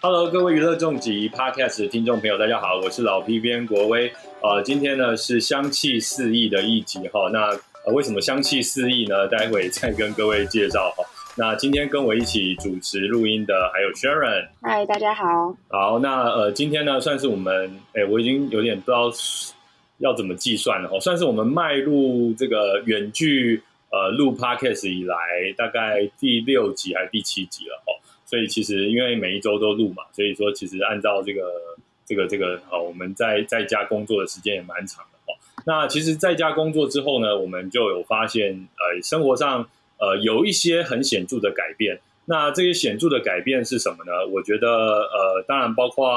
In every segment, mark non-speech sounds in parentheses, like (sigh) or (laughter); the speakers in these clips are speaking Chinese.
Hello，各位娱乐重疾 Podcast 的听众朋友，大家好，我是老 P 编国威。呃，今天呢是香气四溢的一集哈。那呃，为什么香气四溢呢？待会再跟各位介绍哈。那今天跟我一起主持录音的还有 Sharon。嗨，大家好。好，那呃，今天呢算是我们，哎，我已经有点不知道要怎么计算了哈。算是我们迈入这个远距呃录 Podcast 以来，大概第六集还是第七集了哦。所以其实因为每一周都录嘛，所以说其实按照这个这个这个哦，我们在在家工作的时间也蛮长的哦。那其实在家工作之后呢，我们就有发现呃，生活上呃有一些很显著的改变。那这些显著的改变是什么呢？我觉得呃，当然包括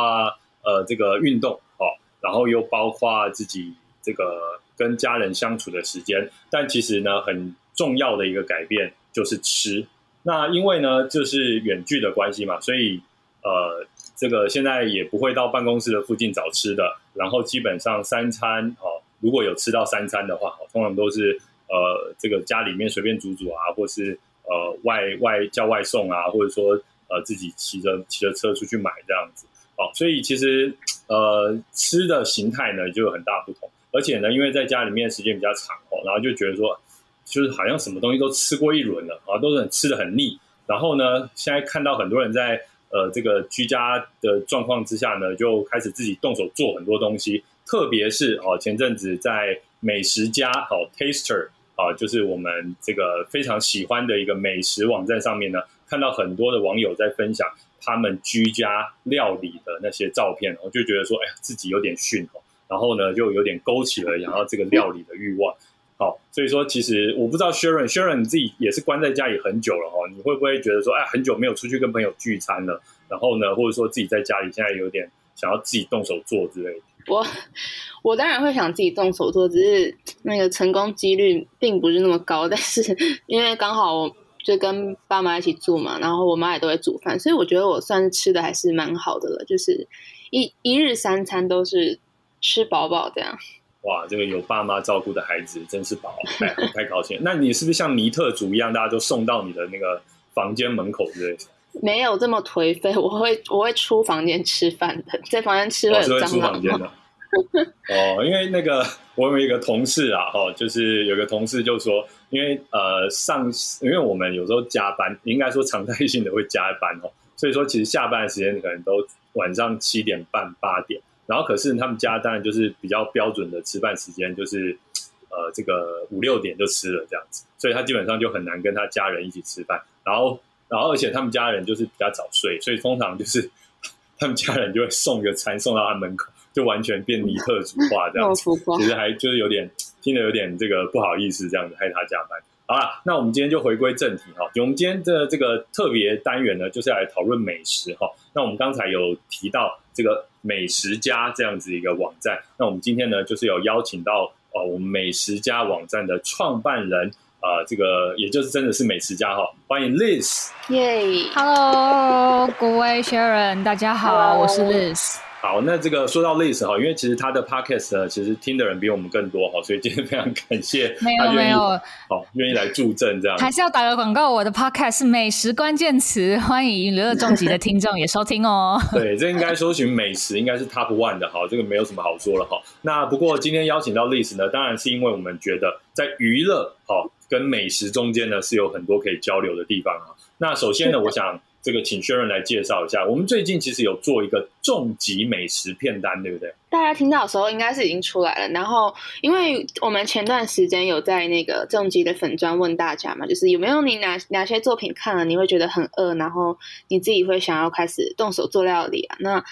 呃这个运动哦，然后又包括自己这个跟家人相处的时间。但其实呢，很重要的一个改变就是吃。那因为呢，就是远距的关系嘛，所以呃，这个现在也不会到办公室的附近找吃的，然后基本上三餐哦，如果有吃到三餐的话，通常都是呃，这个家里面随便煮煮啊，或是呃外外叫外送啊，或者说呃自己骑着骑着车出去买这样子哦，所以其实呃吃的形态呢就有很大不同，而且呢，因为在家里面时间比较长哦，然后就觉得说。就是好像什么东西都吃过一轮了啊，都是很吃的很腻。然后呢，现在看到很多人在呃这个居家的状况之下呢，就开始自己动手做很多东西。特别是哦，前阵子在美食家好 Taster 啊，就是我们这个非常喜欢的一个美食网站上面呢，看到很多的网友在分享他们居家料理的那些照片，我就觉得说，哎呀，自己有点逊哦。然后呢，就有点勾起了想要这个料理的欲望。好，所以说其实我不知道 Sharon，Sharon 你自己也是关在家里很久了哦，你会不会觉得说，哎，很久没有出去跟朋友聚餐了，然后呢，或者说自己在家里现在有点想要自己动手做之类的？我我当然会想自己动手做，只是那个成功几率并不是那么高。但是 (laughs) 因为刚好我就跟爸妈一起住嘛，然后我妈也都会煮饭，所以我觉得我算是吃的还是蛮好的了，就是一一日三餐都是吃饱饱这样。哇，这个有爸妈照顾的孩子真是宝，太太高兴。那你是不是像尼特族一样，大家都送到你的那个房间门口之类？没有这么颓废，我会我会出房间吃饭的，在房间吃会会出房间的。哦，因为那个我有一个同事啊，哦，就是有个同事就说，因为呃上，因为我们有时候加班，应该说常态性的会加班哦，所以说其实下班的时间可能都晚上七点半八点。然后可是他们家当然就是比较标准的吃饭时间，就是呃这个五六点就吃了这样子，所以他基本上就很难跟他家人一起吃饭。然后然后而且他们家人就是比较早睡，所以通常就是 (laughs) 他们家人就会送个餐送到他门口，就完全变尼特族化这样子。(laughs) 其实还就是有点听得有点这个不好意思这样子害他加班。好了，那我们今天就回归正题哈。我们今天的这个特别单元呢，就是来讨论美食哈。那我们刚才有提到这个美食家这样子一个网站，那我们今天呢，就是有邀请到呃我们美食家网站的创办人啊，这个也就是真的是美食家哈，欢迎 Liz。耶，Hello，各位 Sharon，大家好，我是 Liz。好，那这个说到 Liz 哈，因为其实他的 podcast 呢，其实听的人比我们更多哈，所以今天非常感谢没有没有，好愿意来助阵这样。还是要打个广告，我的 podcast 是美食关键词，欢迎娱乐重疾的听众也收听哦。(laughs) 对，这应该搜寻美食应该是 top one 的哈，这个没有什么好说了哈。那不过今天邀请到 Liz 呢，当然是因为我们觉得在娱乐好跟美食中间呢是有很多可以交流的地方啊。那首先呢，我想。这个请薛润来介绍一下，我们最近其实有做一个重疾美食片单，对不对？大家听到的时候应该是已经出来了。然后，因为我们前段时间有在那个重疾的粉砖问大家嘛，就是有没有你哪哪些作品看了你会觉得很饿，然后你自己会想要开始动手做料理啊？那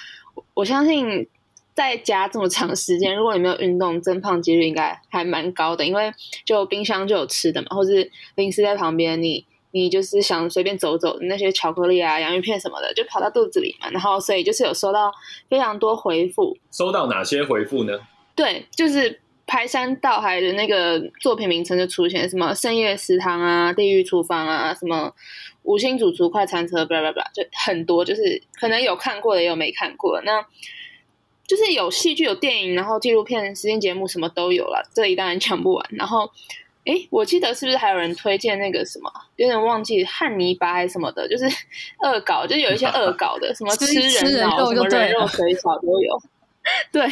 我相信在家这么长时间，如果你没有运动，增胖几率应该还蛮高的，因为就冰箱就有吃的嘛，或是零食在旁边，你。你就是想随便走走，那些巧克力啊、洋芋片什么的，就跑到肚子里嘛。然后，所以就是有收到非常多回复。收到哪些回复呢？对，就是排山倒海的那个作品名称就出现，什么深夜食堂啊、地狱厨房啊、什么五星主厨快餐车，巴拉巴拉，就很多，就是可能有看过的，也有没看过的。那就是有戏剧、有电影，然后纪录片、实境节目什么都有了，这里当然讲不完。然后。哎，我记得是不是还有人推荐那个什么，有点忘记汉尼拔还是什么的，就是恶搞，就是有一些恶搞的，什么吃人脑、什么人肉水饺都有，(laughs) 对，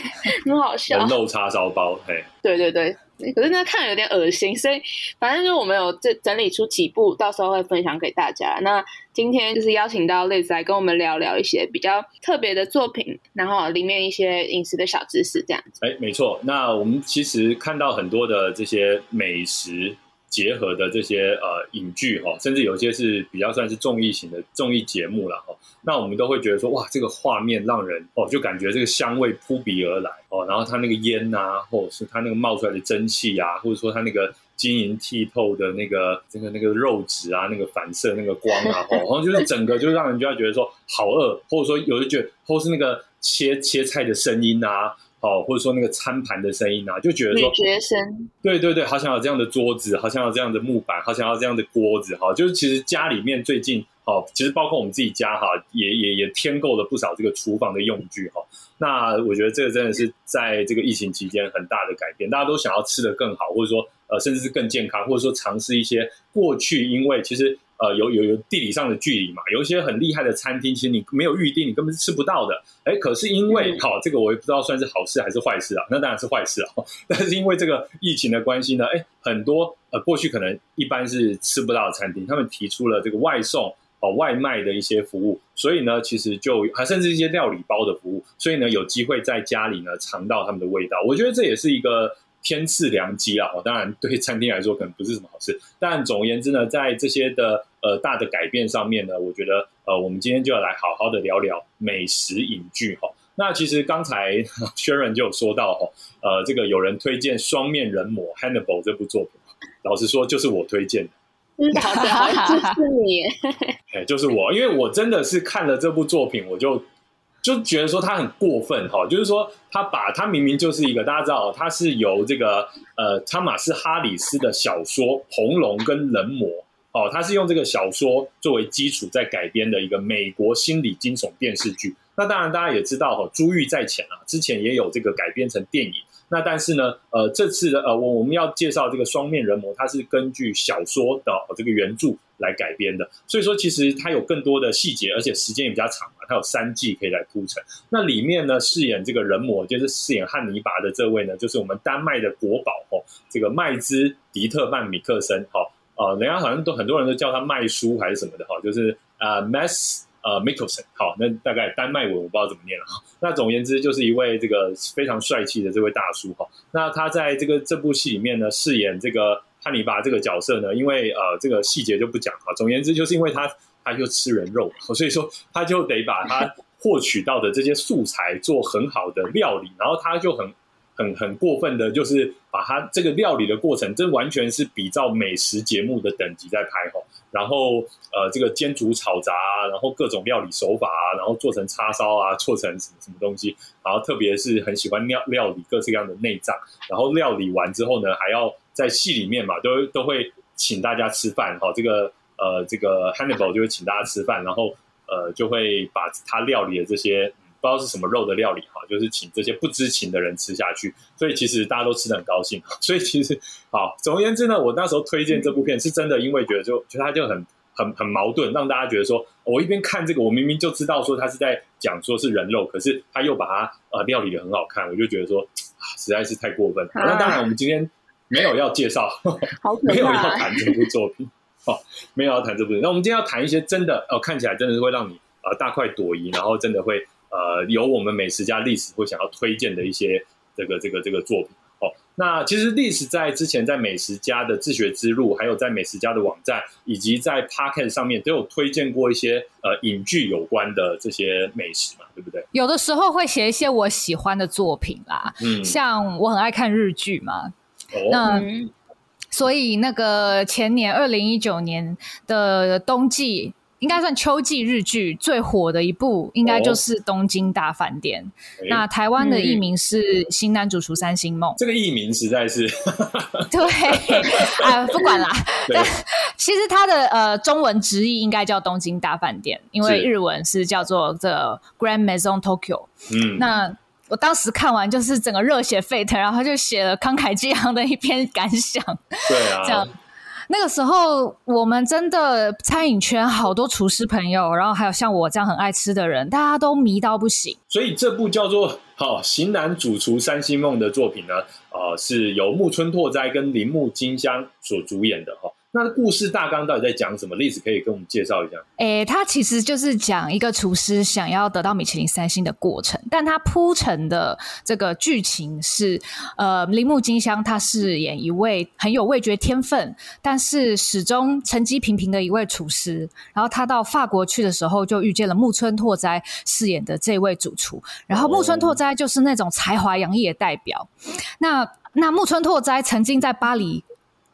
很好笑。人肉叉烧包，嘿，对对对。可是那看有点恶心，所以反正就我们有这整理出几部，到时候会分享给大家。那今天就是邀请到 Liz 来跟我们聊聊一些比较特别的作品，然后里面一些饮食的小知识，这样子。哎，没错。那我们其实看到很多的这些美食。结合的这些呃影剧哈，甚至有些是比较算是综艺型的综艺节目了哈。那我们都会觉得说，哇，这个画面让人哦，就感觉这个香味扑鼻而来哦。然后它那个烟呐，或者是它那个冒出来的蒸汽啊，或者说它那个晶莹剔透的那个这个那个肉质啊，那个反射那个光啊，哦，然后就是整个就让人就要觉得说好饿，或者说有的觉得，或是那个切切菜的声音啊。哦，或者说那个餐盘的声音啊，就觉得说，学生，对对对，好想要这样的桌子，好想要这样的木板，好想要这样的锅子，哈，就是其实家里面最近，好，其实包括我们自己家，哈，也也也添购了不少这个厨房的用具，哈。那我觉得这个真的是在这个疫情期间很大的改变，大家都想要吃的更好，或者说呃，甚至是更健康，或者说尝试一些过去因为其实。呃，有有有地理上的距离嘛？有一些很厉害的餐厅，其实你没有预定，你根本是吃不到的。哎，可是因为好，这个我也不知道算是好事还是坏事啊。那当然是坏事啊。(laughs) 但是因为这个疫情的关系呢，哎，很多呃过去可能一般是吃不到的餐厅，他们提出了这个外送哦外卖的一些服务，所以呢，其实就还甚至一些料理包的服务，所以呢，有机会在家里呢尝到他们的味道。我觉得这也是一个。天赐良机啊！当然对餐厅来说可能不是什么好事，但总而言之呢，在这些的呃大的改变上面呢，我觉得呃我们今天就要来好好的聊聊美食影剧哈。那其实刚才 (laughs) Sharon 就有说到哈，呃，这个有人推荐《双面人魔》Hannibal 这部作品，老实说就是我推荐的。(laughs) 好的，就是你，(laughs) 哎，就是我，因为我真的是看了这部作品，我就。就觉得说他很过分哈，就是说他把他明明就是一个大家知道，他是由这个呃汤马斯哈里斯的小说《红龙》跟《人魔》哦，他是用这个小说作为基础在改编的一个美国心理惊悚电视剧。那当然大家也知道哈，珠玉在前啊，之前也有这个改编成电影。那但是呢，呃，这次的呃，我我们要介绍这个双面人魔，它是根据小说的这个原著来改编的，所以说其实它有更多的细节，而且时间也比较长嘛，它有三季可以来铺陈。那里面呢，饰演这个人魔，就是饰演汉尼拔的这位呢，就是我们丹麦的国宝哦，这个麦兹迪特曼米克森，哈，呃，人家好像都很多人都叫他麦叔还是什么的哈，就是呃，Mass。呃 m i c k e l s o n 好，那大概丹麦文我不知道怎么念了哈。那总言之，就是一位这个非常帅气的这位大叔哈。那他在这个这部戏里面呢，饰演这个汉尼拔这个角色呢，因为呃这个细节就不讲哈。总言之，就是因为他他就吃人肉，所以说他就得把他获取到的这些素材做很好的料理，然后他就很。很很过分的，就是把它这个料理的过程，这完全是比照美食节目的等级在拍哈。然后呃，这个煎煮炒炸，然后各种料理手法啊，然后做成叉烧啊，做成什么什么东西。然后特别是很喜欢料料理各式各样的内脏。然后料理完之后呢，还要在戏里面嘛，都都会请大家吃饭哈。这个呃，这个 Hannibal 就会请大家吃饭，然后呃，就会把他料理的这些。不知道是什么肉的料理哈，就是请这些不知情的人吃下去，所以其实大家都吃的很高兴。(laughs) 所以其实好，总而言之呢，我那时候推荐这部片是真的，因为觉得就觉得它就很很很矛盾，让大家觉得说，我一边看这个，我明明就知道说他是在讲说是人肉，可是他又把它呃料理的很好看，我就觉得说实在是太过分。那当然，我们今天没有要介绍，(laughs) (laughs) 没有要谈这部作品，哦，没有要谈这部。那我们今天要谈一些真的哦，看起来真的是会让你呃大快朵颐，然后真的会。呃，有我们美食家历史会想要推荐的一些这个这个这个作品哦。那其实历史在之前在美食家的自学之路，还有在美食家的网站，以及在 Pocket 上面都有推荐过一些呃影剧有关的这些美食嘛，对不对？有的时候会写一些我喜欢的作品啦，嗯，像我很爱看日剧嘛，那所以那个前年二零一九年的冬季。应该算秋季日剧最火的一部，应该就是《东京大饭店》。那台湾的艺名是《新男主厨三星梦》。这个艺名实在是 (laughs) 对啊，不管啦。但其实它的呃中文直译应该叫《东京大饭店》，因为日文是叫做 The Grand Maison Tokyo。嗯，那我当时看完就是整个热血沸腾，然后就写了慷慨激昂的一篇感想。对啊，这样。那个时候，我们真的餐饮圈好多厨师朋友，然后还有像我这样很爱吃的人，大家都迷到不行。所以这部叫做《好型男主厨三星梦》的作品呢，呃，是由木村拓哉跟铃木金香所主演的哈。那故事大纲到底在讲什么？例子可以跟我们介绍一下。诶，它其实就是讲一个厨师想要得到米其林三星的过程，但他铺陈的这个剧情是，呃，铃木金香他饰演一位很有味觉天分，但是始终成绩平平的一位厨师。然后他到法国去的时候，就遇见了木村拓哉饰演的这位主厨。然后木村拓哉就是那种才华洋溢的代表。那那木村拓哉曾经在巴黎。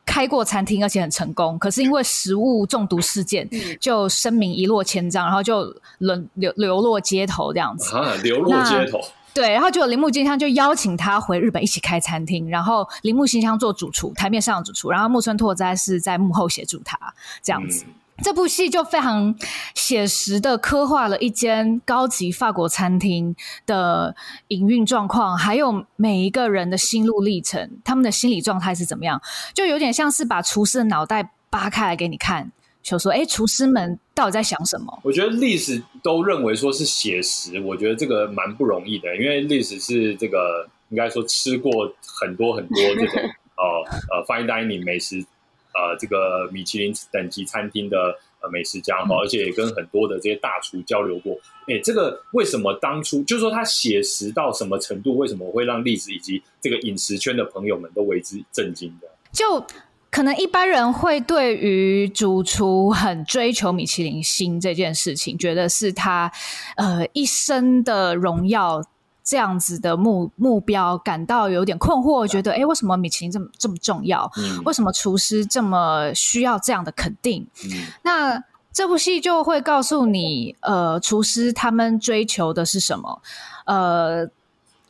开过餐厅，而且很成功，可是因为食物中毒事件，就声名一落千丈，然后就沦流流落街头这样子。啊，流落街头。对，然后就有铃木金香就邀请他回日本一起开餐厅，然后铃木金香做主厨，台面上的主厨，然后木村拓哉是在幕后协助他这样子。这部戏就非常写实的刻画了一间高级法国餐厅的营运状况，还有每一个人的心路历程，他们的心理状态是怎么样，就有点像是把厨师的脑袋扒开来给你看，就说：“哎，厨师们到底在想什么？”我觉得历史都认为说是写实，我觉得这个蛮不容易的，因为历史是这个应该说吃过很多很多这种呃 (laughs) 呃 fine dining 美食。呃，这个米其林等级餐厅的呃美食家哈，而且也跟很多的这些大厨交流过。哎，这个为什么当初就是说他写实到什么程度？为什么会让历史以及这个饮食圈的朋友们都为之震惊的？就可能一般人会对于主厨很追求米其林星这件事情，觉得是他呃一生的荣耀。这样子的目目标感到有点困惑，觉得哎，为什么米其林这么这么重要？为什么厨师这么需要这样的肯定？那这部戏就会告诉你，呃，厨师他们追求的是什么？呃。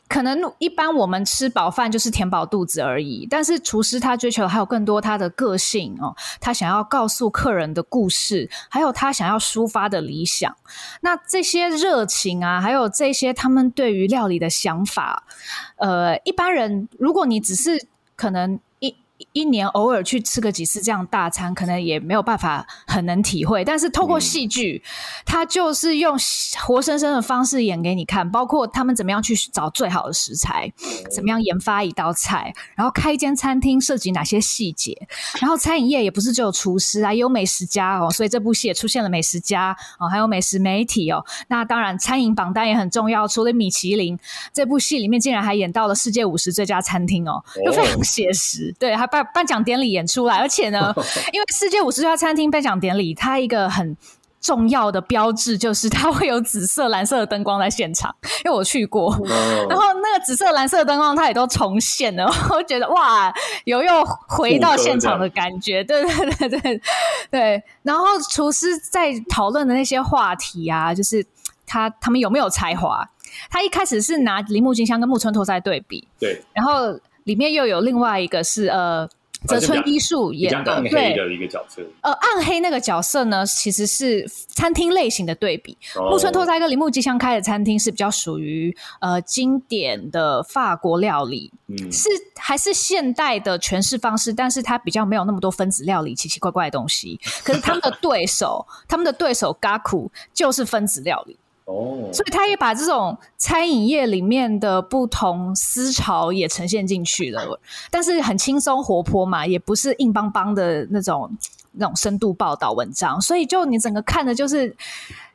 可能一般我们吃饱饭就是填饱肚子而已，但是厨师他追求还有更多他的个性哦，他想要告诉客人的故事，还有他想要抒发的理想。那这些热情啊，还有这些他们对于料理的想法，呃，一般人如果你只是可能。一年偶尔去吃个几次这样大餐，可能也没有办法很能体会。但是透过戏剧，他就是用活生生的方式演给你看，包括他们怎么样去找最好的食材，怎么样研发一道菜，然后开一间餐厅涉及哪些细节。然后餐饮业也不是只有厨师啊，也有美食家哦。所以这部戏也出现了美食家哦，还有美食媒体哦。那当然，餐饮榜单也很重要。除了米其林，这部戏里面竟然还演到了世界五十最佳餐厅哦，就非常写实。对，还。颁颁奖典礼演出来，而且呢，(laughs) 因为世界五十家餐厅颁奖典礼，它一个很重要的标志就是它会有紫色、蓝色的灯光在现场，因为我去过，然后那个紫色、蓝色的灯光它也都重现了，(laughs) 我觉得哇，有又回到现场的感觉，对 (laughs) 对对对对。然后厨师在讨论的那些话题啊，就是他他们有没有才华？他一开始是拿铃木金香跟木村拓哉对比，对，然后。里面又有另外一个是呃，泽村一树演的，对的一个角色。呃，暗黑那个角色呢，其实是餐厅类型的对比。木村拓哉跟铃木吉香开的餐厅是比较属于呃经典的法国料理，嗯，是还是现代的诠释方式，但是它比较没有那么多分子料理奇奇怪怪的东西。可是他们的对手，他们的对手 Gaku 就是分子料理。哦，所以他也把这种餐饮业里面的不同思潮也呈现进去了，但是很轻松活泼嘛，也不是硬邦邦的那种那种深度报道文章，所以就你整个看的就是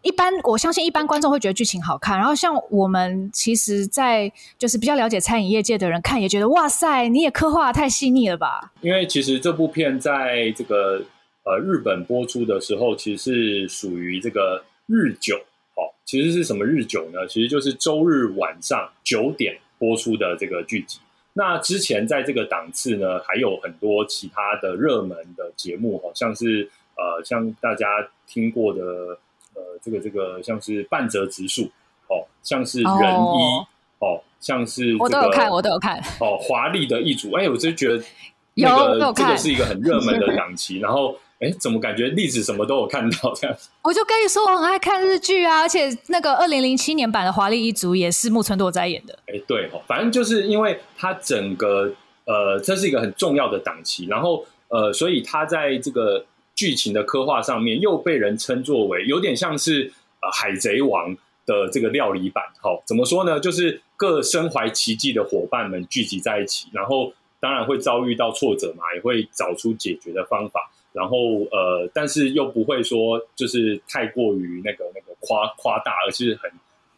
一般，我相信一般观众会觉得剧情好看，然后像我们其实，在就是比较了解餐饮业界的人看也觉得哇塞，你也刻画太细腻了吧？因为其实这部片在这个呃日本播出的时候，其实是属于这个日久。其实是什么日久呢？其实就是周日晚上九点播出的这个剧集。那之前在这个档次呢，还有很多其他的热门的节目，好像是呃，像大家听过的呃，这个这个像是半泽直树，哦，像是仁一，哦，像是我都有看，我都有看，哦，华丽的一组，哎，我就觉得有这个是一个很热门的档期，然后。哎，怎么感觉历史什么都有看到这样？(laughs) 我就跟你说，我很爱看日剧啊，而且那个二零零七年版的《华丽一族》也是木村拓哉演的。哎，对哦，反正就是因为它整个呃，这是一个很重要的档期，然后呃，所以他在这个剧情的刻画上面又被人称作为有点像是呃《海贼王》的这个料理版。好，怎么说呢？就是各身怀奇迹的伙伴们聚集在一起，然后当然会遭遇到挫折嘛，也会找出解决的方法。然后呃，但是又不会说就是太过于那个那个夸夸大，而是很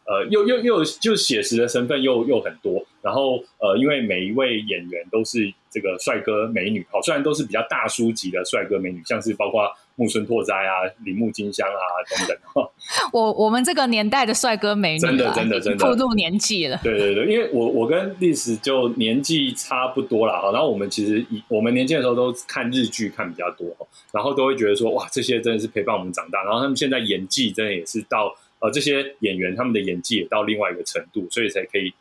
呃又又又就写实的身份又又很多。然后呃，因为每一位演员都是这个帅哥美女，好，虽然都是比较大叔级的帅哥美女，像是包括。木村拓哉啊，铃木金香啊，等等。(laughs) 我我们这个年代的帅哥美女，真的真的真的，(laughs) 步入年纪了。对对对，因为我我跟历史就年纪差不多了哈。然后我们其实以我们年轻的时候都看日剧看比较多，然后都会觉得说哇，这些真的是陪伴我们长大。然后他们现在演技真的也是到呃，这些演员他们的演技也到另外一个程度，所以才可以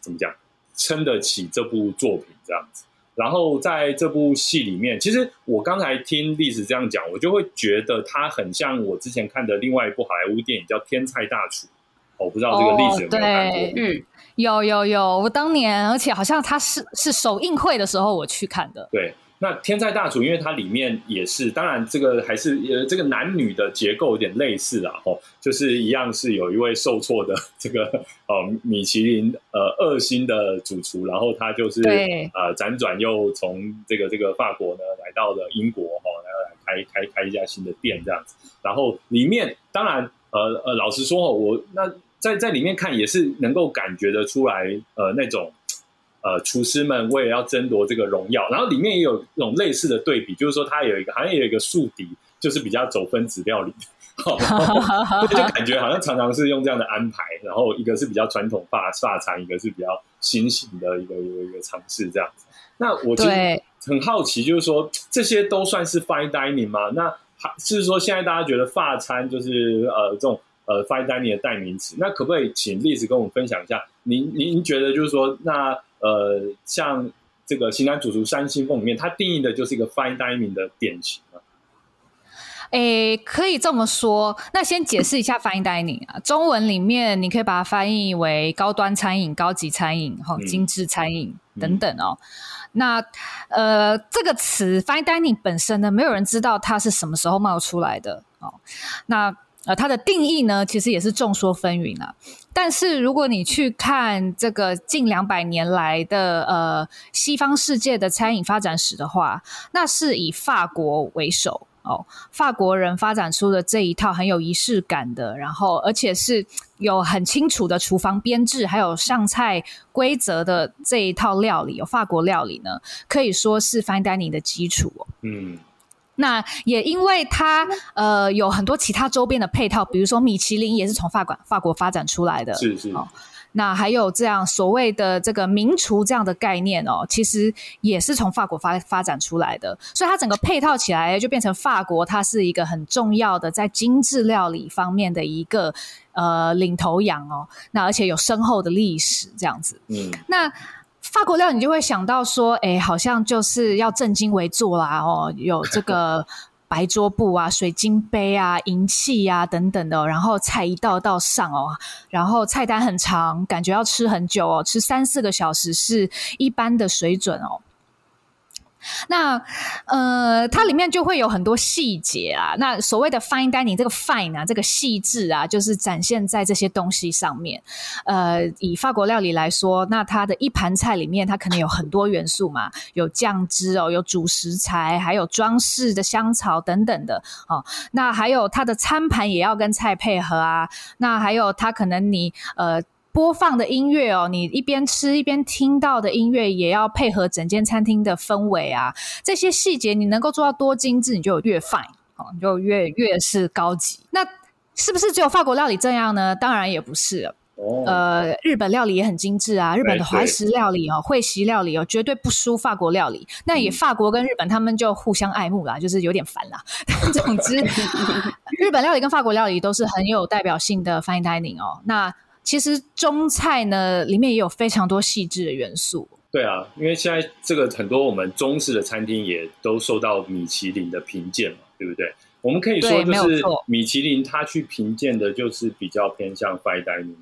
怎么讲撑得起这部作品这样子。然后在这部戏里面，其实我刚才听历史这样讲，我就会觉得它很像我之前看的另外一部好莱坞电影叫《天才大厨》。我不知道这个历史有没有看过？嗯，有有有，我当年，而且好像它是是首映会的时候我去看的。对。那天才大厨，因为它里面也是，当然这个还是呃，这个男女的结构有点类似啦，哦，就是一样是有一位受挫的这个呃米其林呃二星的主厨，然后他就是呃辗转又从这个这个法国呢来到了英国，哦，然后来开开开一家新的店这样子，然后里面当然呃呃，老实说哦我那在在里面看也是能够感觉得出来，呃那种。呃，厨师们为了要争夺这个荣耀，然后里面也有那种类似的对比，就是说它有一个好像也有一个宿敌，就是比较走分子料理，(laughs) (laughs) 就感觉好像常常是用这样的安排，然后一个是比较传统发发餐，一个是比较新型的一个一个一个尝试这样子。那我其实很好奇，就是说这些都算是 fine dining 吗？那还是说现在大家觉得发餐就是呃这种呃 fine dining 的代名词？那可不可以请例子跟我们分享一下？您您觉得就是说那？呃，像这个《型男主厨三星凤》里面，它定义的就是一个 fine dining 的典型啊。诶，可以这么说。那先解释一下 fine dining 啊，中文里面你可以把它翻译为高端餐饮、高级餐饮、哈精致餐饮等等哦。那呃，这个词 fine dining 本身呢，没有人知道它是什么时候冒出来的哦。那呃，它的定义呢，其实也是众说纷纭啊。但是如果你去看这个近两百年来的呃西方世界的餐饮发展史的话，那是以法国为首哦，法国人发展出的这一套很有仪式感的，然后而且是有很清楚的厨房编制，还有上菜规则的这一套料理，有法国料理呢，可以说是 fine dining 的基础。嗯。那也因为它呃有很多其他周边的配套，比如说米其林也是从法国法国发展出来的，是是哦。那还有这样所谓的这个名厨这样的概念哦，其实也是从法国发发展出来的，所以它整个配套起来就变成法国，它是一个很重要的在精致料理方面的一个呃领头羊哦。那而且有深厚的历史这样子，嗯，那。法国料，你就会想到说，哎，好像就是要正襟危坐啦，哦，有这个白桌布啊、水晶杯啊、银器啊等等的，然后菜一道道上哦，然后菜单很长，感觉要吃很久哦，吃三四个小时是一般的水准哦。那呃，它里面就会有很多细节啊。那所谓的 fine dining，这个 fine 啊，这个细致啊，就是展现在这些东西上面。呃，以法国料理来说，那它的一盘菜里面，它可能有很多元素嘛，有酱汁哦，有主食材，还有装饰的香草等等的哦。那还有它的餐盘也要跟菜配合啊。那还有它可能你呃。播放的音乐哦，你一边吃一边听到的音乐，也要配合整间餐厅的氛围啊。这些细节你能够做到多精致，你就越 fine 哦，你就越越是高级。那是不是只有法国料理这样呢？当然也不是哦。呃，日本料理也很精致啊，日本的怀石料理哦，会席料理哦，绝对不输法国料理。那也法国跟日本他们就互相爱慕啦，就是有点烦啦。(laughs) 总之，日本料理跟法国料理都是很有代表性的 fine dining 哦。那其实中菜呢，里面也有非常多细致的元素。对啊，因为现在这个很多我们中式的餐厅也都受到米其林的评鉴嘛，对不对？我们可以说，就是米其林它去评鉴的，就是比较偏向 fine dining，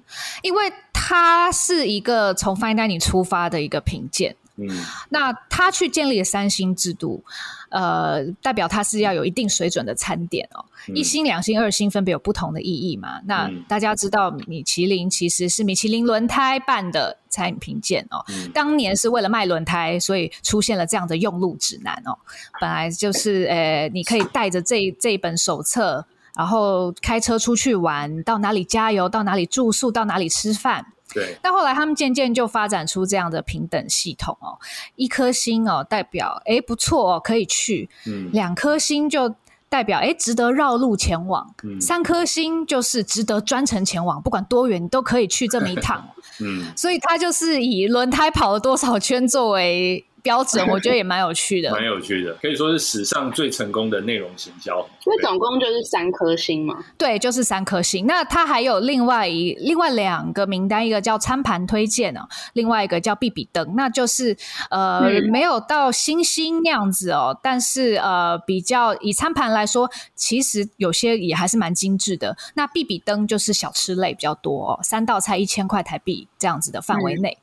因为它是一个从 fine dining 出发的一个评鉴。嗯，那他去建立了三星制度，呃，代表他是要有一定水准的餐点哦。一星、两星、二星分别有不同的意义嘛？那大家知道，米其林其实是米其林轮胎办的餐饮评鉴哦。当年是为了卖轮胎，所以出现了这样的用路指南哦。本来就是，呃，你可以带着这这一本手册，然后开车出去玩，到哪里加油，到哪里住宿，到哪里吃饭。对，但后来他们渐渐就发展出这样的平等系统哦，一颗星哦代表哎不错哦可以去，嗯，两颗星就代表哎值得绕路前往，嗯，三颗星就是值得专程前往，不管多远你都可以去这么一趟，(laughs) 嗯，所以它就是以轮胎跑了多少圈作为。标准我觉得也蛮有趣的，(laughs) 蛮有趣的，可以说是史上最成功的内容行销。所以总共就是三颗星嘛？对，就是三颗星。那它还有另外一另外两个名单，一个叫餐盘推荐哦，另外一个叫必比登。那就是呃没有到星星那样子哦，但是呃比较以餐盘来说，其实有些也还是蛮精致的。那必比登就是小吃类比较多哦，三道菜一千块台币这样子的范围内。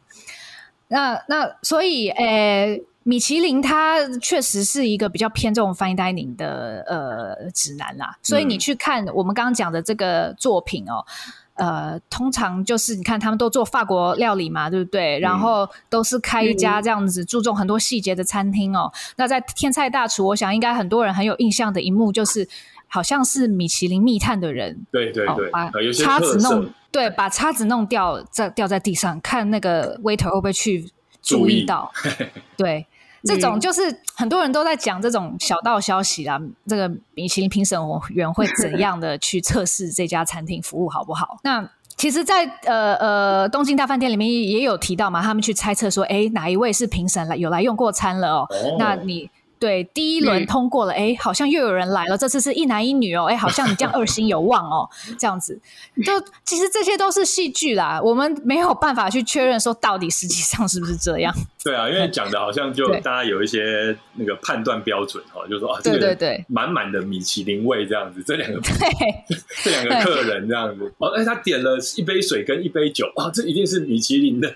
那那所以，诶，米其林它确实是一个比较偏重 fine dining 的呃指南啦。所以你去看我们刚刚讲的这个作品哦，呃，通常就是你看他们都做法国料理嘛，对不对？然后都是开一家这样子注重很多细节的餐厅哦。那在天菜大厨，我想应该很多人很有印象的一幕就是。好像是米其林密探的人，对对对，把叉子弄对，把叉子弄掉在掉在地上，看那个 waiter 会不会去注意到。(laughs) 对，这种就是很多人都在讲这种小道消息啦。这个米其林评审员会怎样的去测试这家餐厅服务好不好？那其实，在呃呃东京大饭店里面也有提到嘛，他们去猜测说，哎，哪一位是评审来有来用过餐了哦？那你。对，第一轮通过了，哎，好像又有人来了。这次是一男一女哦，哎，好像你这样 (laughs) 二星有望哦，这样子。就其实这些都是戏剧啦，我们没有办法去确认说到底实际上是不是这样。对啊，因为讲的好像就大家有一些那个判断标准哈，就说啊，对对对，满满的米其林味这样子，这两个 (laughs) 对 (laughs) 这两个客人这样子，哦，哎，他点了一杯水跟一杯酒，啊，这一定是米其林的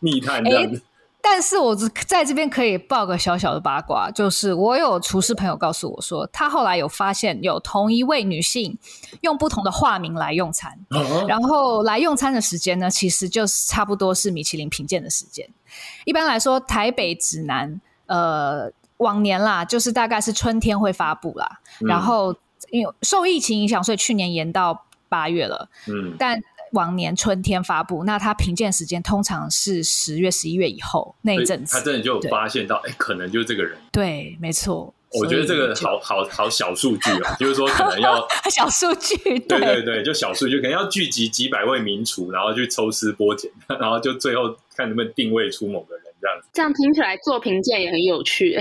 密探这样子。但是我在这边可以报个小小的八卦，就是我有厨师朋友告诉我说，他后来有发现有同一位女性用不同的化名来用餐，然后来用餐的时间呢，其实就是差不多是米其林评鉴的时间。一般来说，台北指南，呃，往年啦，就是大概是春天会发布啦，然后因为受疫情影响，所以去年延到八月了。嗯，但。往年春天发布，那它评鉴时间通常是十月、十一月以后那一阵子。他真的就发现到，哎，可能就是这个人。对，没错。我觉得这个好好好小数据啊，就是说可能要 (laughs) 小数据。对对对，就小数据，可能要聚集几百位名厨，然后去抽丝剥茧，(laughs) 然后就最后看能不能定位出某个人这样子。这样听起来做评鉴也很有趣，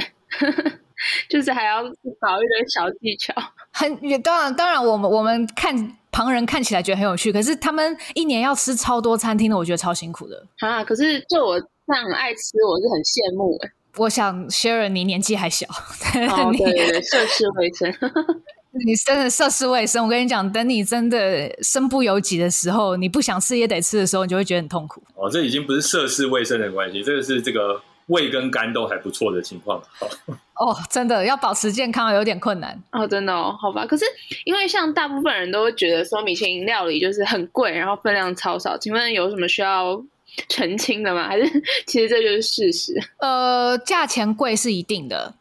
(laughs) 就是还要搞一点小技巧。很也当然当然，我们我们看。旁人看起来觉得很有趣，可是他们一年要吃超多餐厅的，我觉得超辛苦的啊！可是就我这样爱吃，我是很羡慕哎。我想 Sharon，你年纪还小，对对 (laughs) 对，涉世未深，(laughs) 你真的涉世未深。我跟你讲，等你真的身不由己的时候，你不想吃也得吃的时候，你就会觉得很痛苦。哦，这已经不是涉世未深的关系，这个是这个。胃跟肝都还不错的情况，(laughs) 哦，真的要保持健康有点困难哦，真的哦，好吧。可是因为像大部分人都会觉得说米其林料理就是很贵，然后分量超少，请问有什么需要澄清的吗？还是 (laughs) 其实这就是事实？呃，价钱贵是一定的，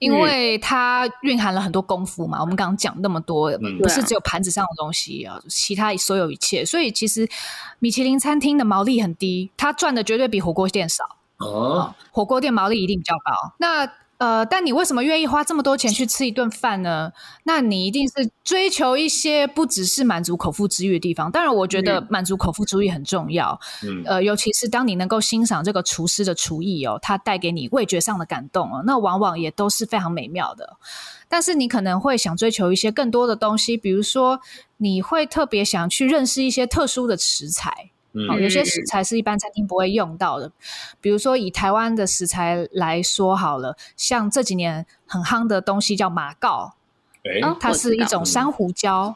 因为它蕴含了很多功夫嘛。我们刚刚讲那么多，不是只有盘子上的东西啊，其他所有一切。所以其实米其林餐厅的毛利很低，它赚的绝对比火锅店少。哦，火锅店毛利一定比较高。那呃，但你为什么愿意花这么多钱去吃一顿饭呢？那你一定是追求一些不只是满足口腹之欲的地方。当然，我觉得满足口腹之欲很重要。嗯，呃，尤其是当你能够欣赏这个厨师的厨艺哦，他带给你味觉上的感动哦，那往往也都是非常美妙的。但是你可能会想追求一些更多的东西，比如说你会特别想去认识一些特殊的食材。好，有些食材是一般餐厅不会用到的，比如说以台湾的食材来说好了，像这几年很夯的东西叫马告，哎，它是一种珊瑚礁。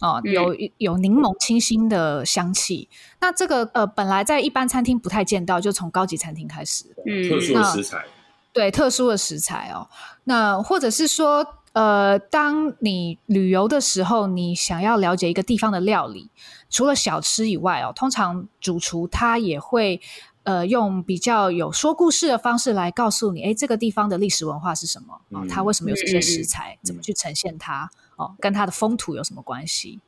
哦，有有柠檬清新的香气。那这个呃，本来在一般餐厅不太见到，就从高级餐厅开始。嗯，特殊的食材。对，特殊的食材哦。那或者是说，呃，当你旅游的时候，你想要了解一个地方的料理，除了小吃以外哦，通常主厨他也会呃用比较有说故事的方式来告诉你，哎，这个地方的历史文化是什么啊？它为什么有这些食材？怎么去呈现它？哦，跟它的风土有什么关系？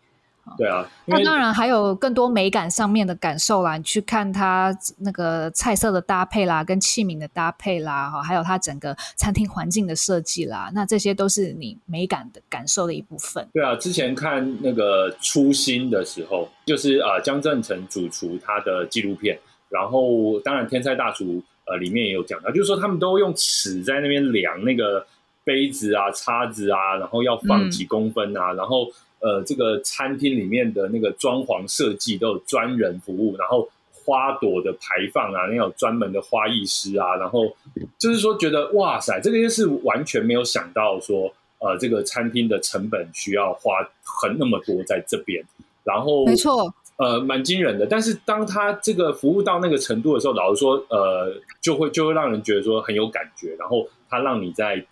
对啊，那当然还有更多美感上面的感受啦。你去看它那个菜色的搭配啦，跟器皿的搭配啦，哈，还有它整个餐厅环境的设计啦，那这些都是你美感的感受的一部分。对啊，之前看那个初心的时候，就是啊江正成主厨他的纪录片，然后当然天菜大厨呃里面也有讲到，就是说他们都用尺在那边量那个。杯子啊，叉子啊，然后要放几公分啊，然后呃，这个餐厅里面的那个装潢设计都有专人服务，然后花朵的排放啊，那有专门的花艺师啊，然后就是说觉得哇塞，这个是完全没有想到说，呃，这个餐厅的成本需要花很那么多在这边，然后没错。呃，蛮惊人的。但是当他这个服务到那个程度的时候，老实说，呃，就会就会让人觉得说很有感觉。然后他让你在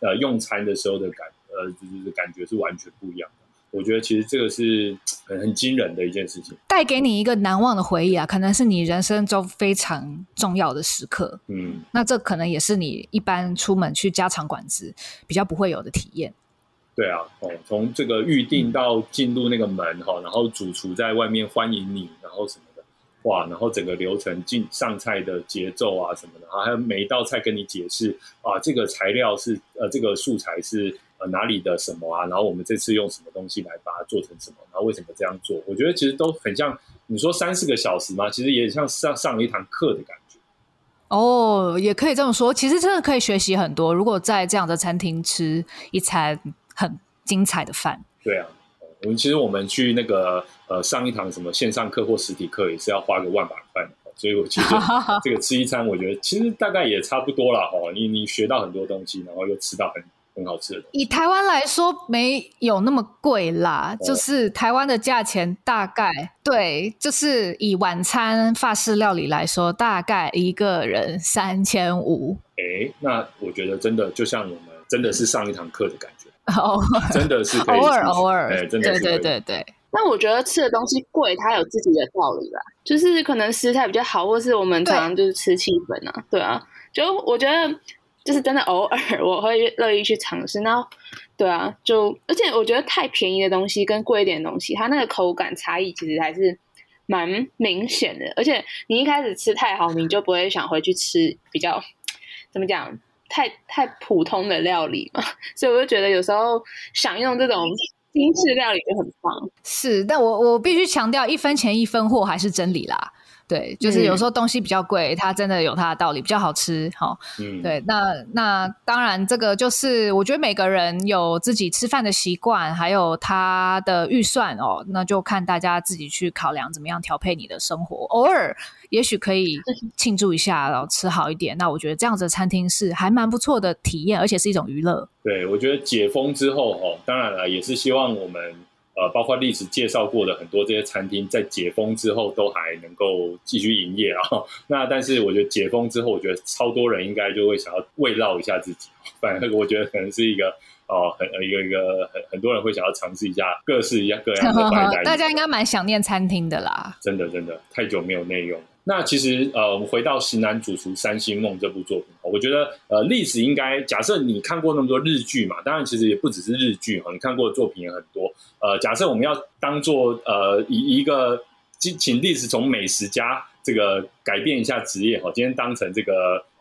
呃用餐的时候的感呃就是感觉是完全不一样的。我觉得其实这个是很很惊人的一件事情，带给你一个难忘的回忆啊，可能是你人生中非常重要的时刻。嗯，那这可能也是你一般出门去家常馆子比较不会有的体验。对啊，哦，从这个预定到进入那个门哈，然后主厨在外面欢迎你，然后什么的，哇，然后整个流程进上菜的节奏啊什么的，还有每一道菜跟你解释啊，这个材料是呃这个素材是呃哪里的什么啊，然后我们这次用什么东西来把它做成什么，然后为什么这样做？我觉得其实都很像你说三四个小时嘛，其实也像上上了一堂课的感觉。哦，也可以这么说，其实真的可以学习很多。如果在这样的餐厅吃一餐。很精彩的饭，对啊，我们其实我们去那个呃上一堂什么线上课或实体课也是要花个万把块，所以我其实 (laughs) 这个吃一餐，我觉得其实大概也差不多了哦。你你学到很多东西，然后又吃到很很好吃的。以台湾来说，没有那么贵啦，就是台湾的价钱大概对，就是以晚餐法式料理来说，大概一个人三千五。哎，那我觉得真的就像我们真的是上一堂课的感觉。(laughs) 哦，真的是偶尔偶尔，哎，真的对对对对。那我觉得吃的东西贵，它有自己的道理啦。就是可能食材比较好，或是我们常常就是吃气氛啊，对啊。就我觉得，就是真的偶尔我会乐意去尝试。那对啊，就而且我觉得太便宜的东西跟贵一点的东西，它那个口感差异其实还是蛮明显的。而且你一开始吃太好，你就不会想回去吃比较怎么讲。太太普通的料理嘛，所以我就觉得有时候享用这种精致料理就很棒。是，但我我必须强调，一分钱一分货还是真理啦。对，就是有时候东西比较贵，它真的有它的道理，比较好吃。哈，嗯，对，那那当然，这个就是我觉得每个人有自己吃饭的习惯，还有他的预算哦，那就看大家自己去考量怎么样调配你的生活。偶尔也许可以 (laughs) 庆祝一下，然后吃好一点。那我觉得这样子的餐厅是还蛮不错的体验，而且是一种娱乐。对，我觉得解封之后，哦，当然了，也是希望我们。呃，包括历史介绍过的很多这些餐厅，在解封之后都还能够继续营业啊。那但是我觉得解封之后，我觉得超多人应该就会想要慰劳一下自己。(laughs) 反正我觉得可能是一个哦，很一个一个很很多人会想要尝试一下各式一样各样的 (laughs) 大家应该蛮想念餐厅的啦。真的真的太久没有内容。那其实呃，我们回到《型男主厨三星梦》这部作品，我觉得呃，历史应该假设你看过那么多日剧嘛，当然其实也不只是日剧哈，你看过的作品也很多。呃，假设我们要当做呃以一个请请历史从美食家这个改变一下职业哈，今天当成这个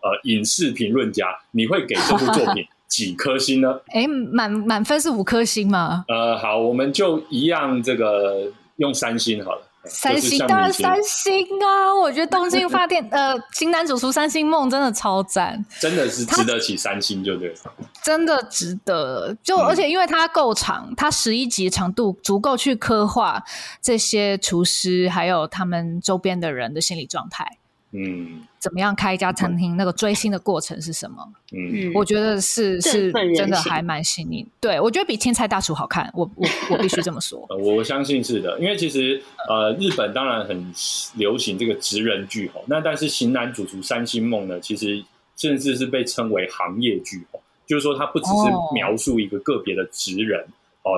呃影视评论家，你会给这部作品 (laughs) 几颗星呢？哎，满满分是五颗星吗？呃，好，我们就一样这个用三星好了。三星当然三星啊！我觉得东京发电 (laughs) 呃，型男主厨三星梦真的超赞，真的是值得起三星，就对，真的值得。就而且因为它够长，它十一集长度足够去刻画这些厨师还有他们周边的人的心理状态。嗯，怎么样开一家餐厅？那个追星的过程是什么？嗯，我觉得是是真的还蛮细腻。对我觉得比天才大厨好看，我我我 (laughs) 必须这么说。我相信是的，因为其实呃，日本当然很流行这个职人剧吼，那但是型男主厨三星梦呢，其实甚至是被称为行业剧吼，就是说它不只是描述一个个别的职人哦，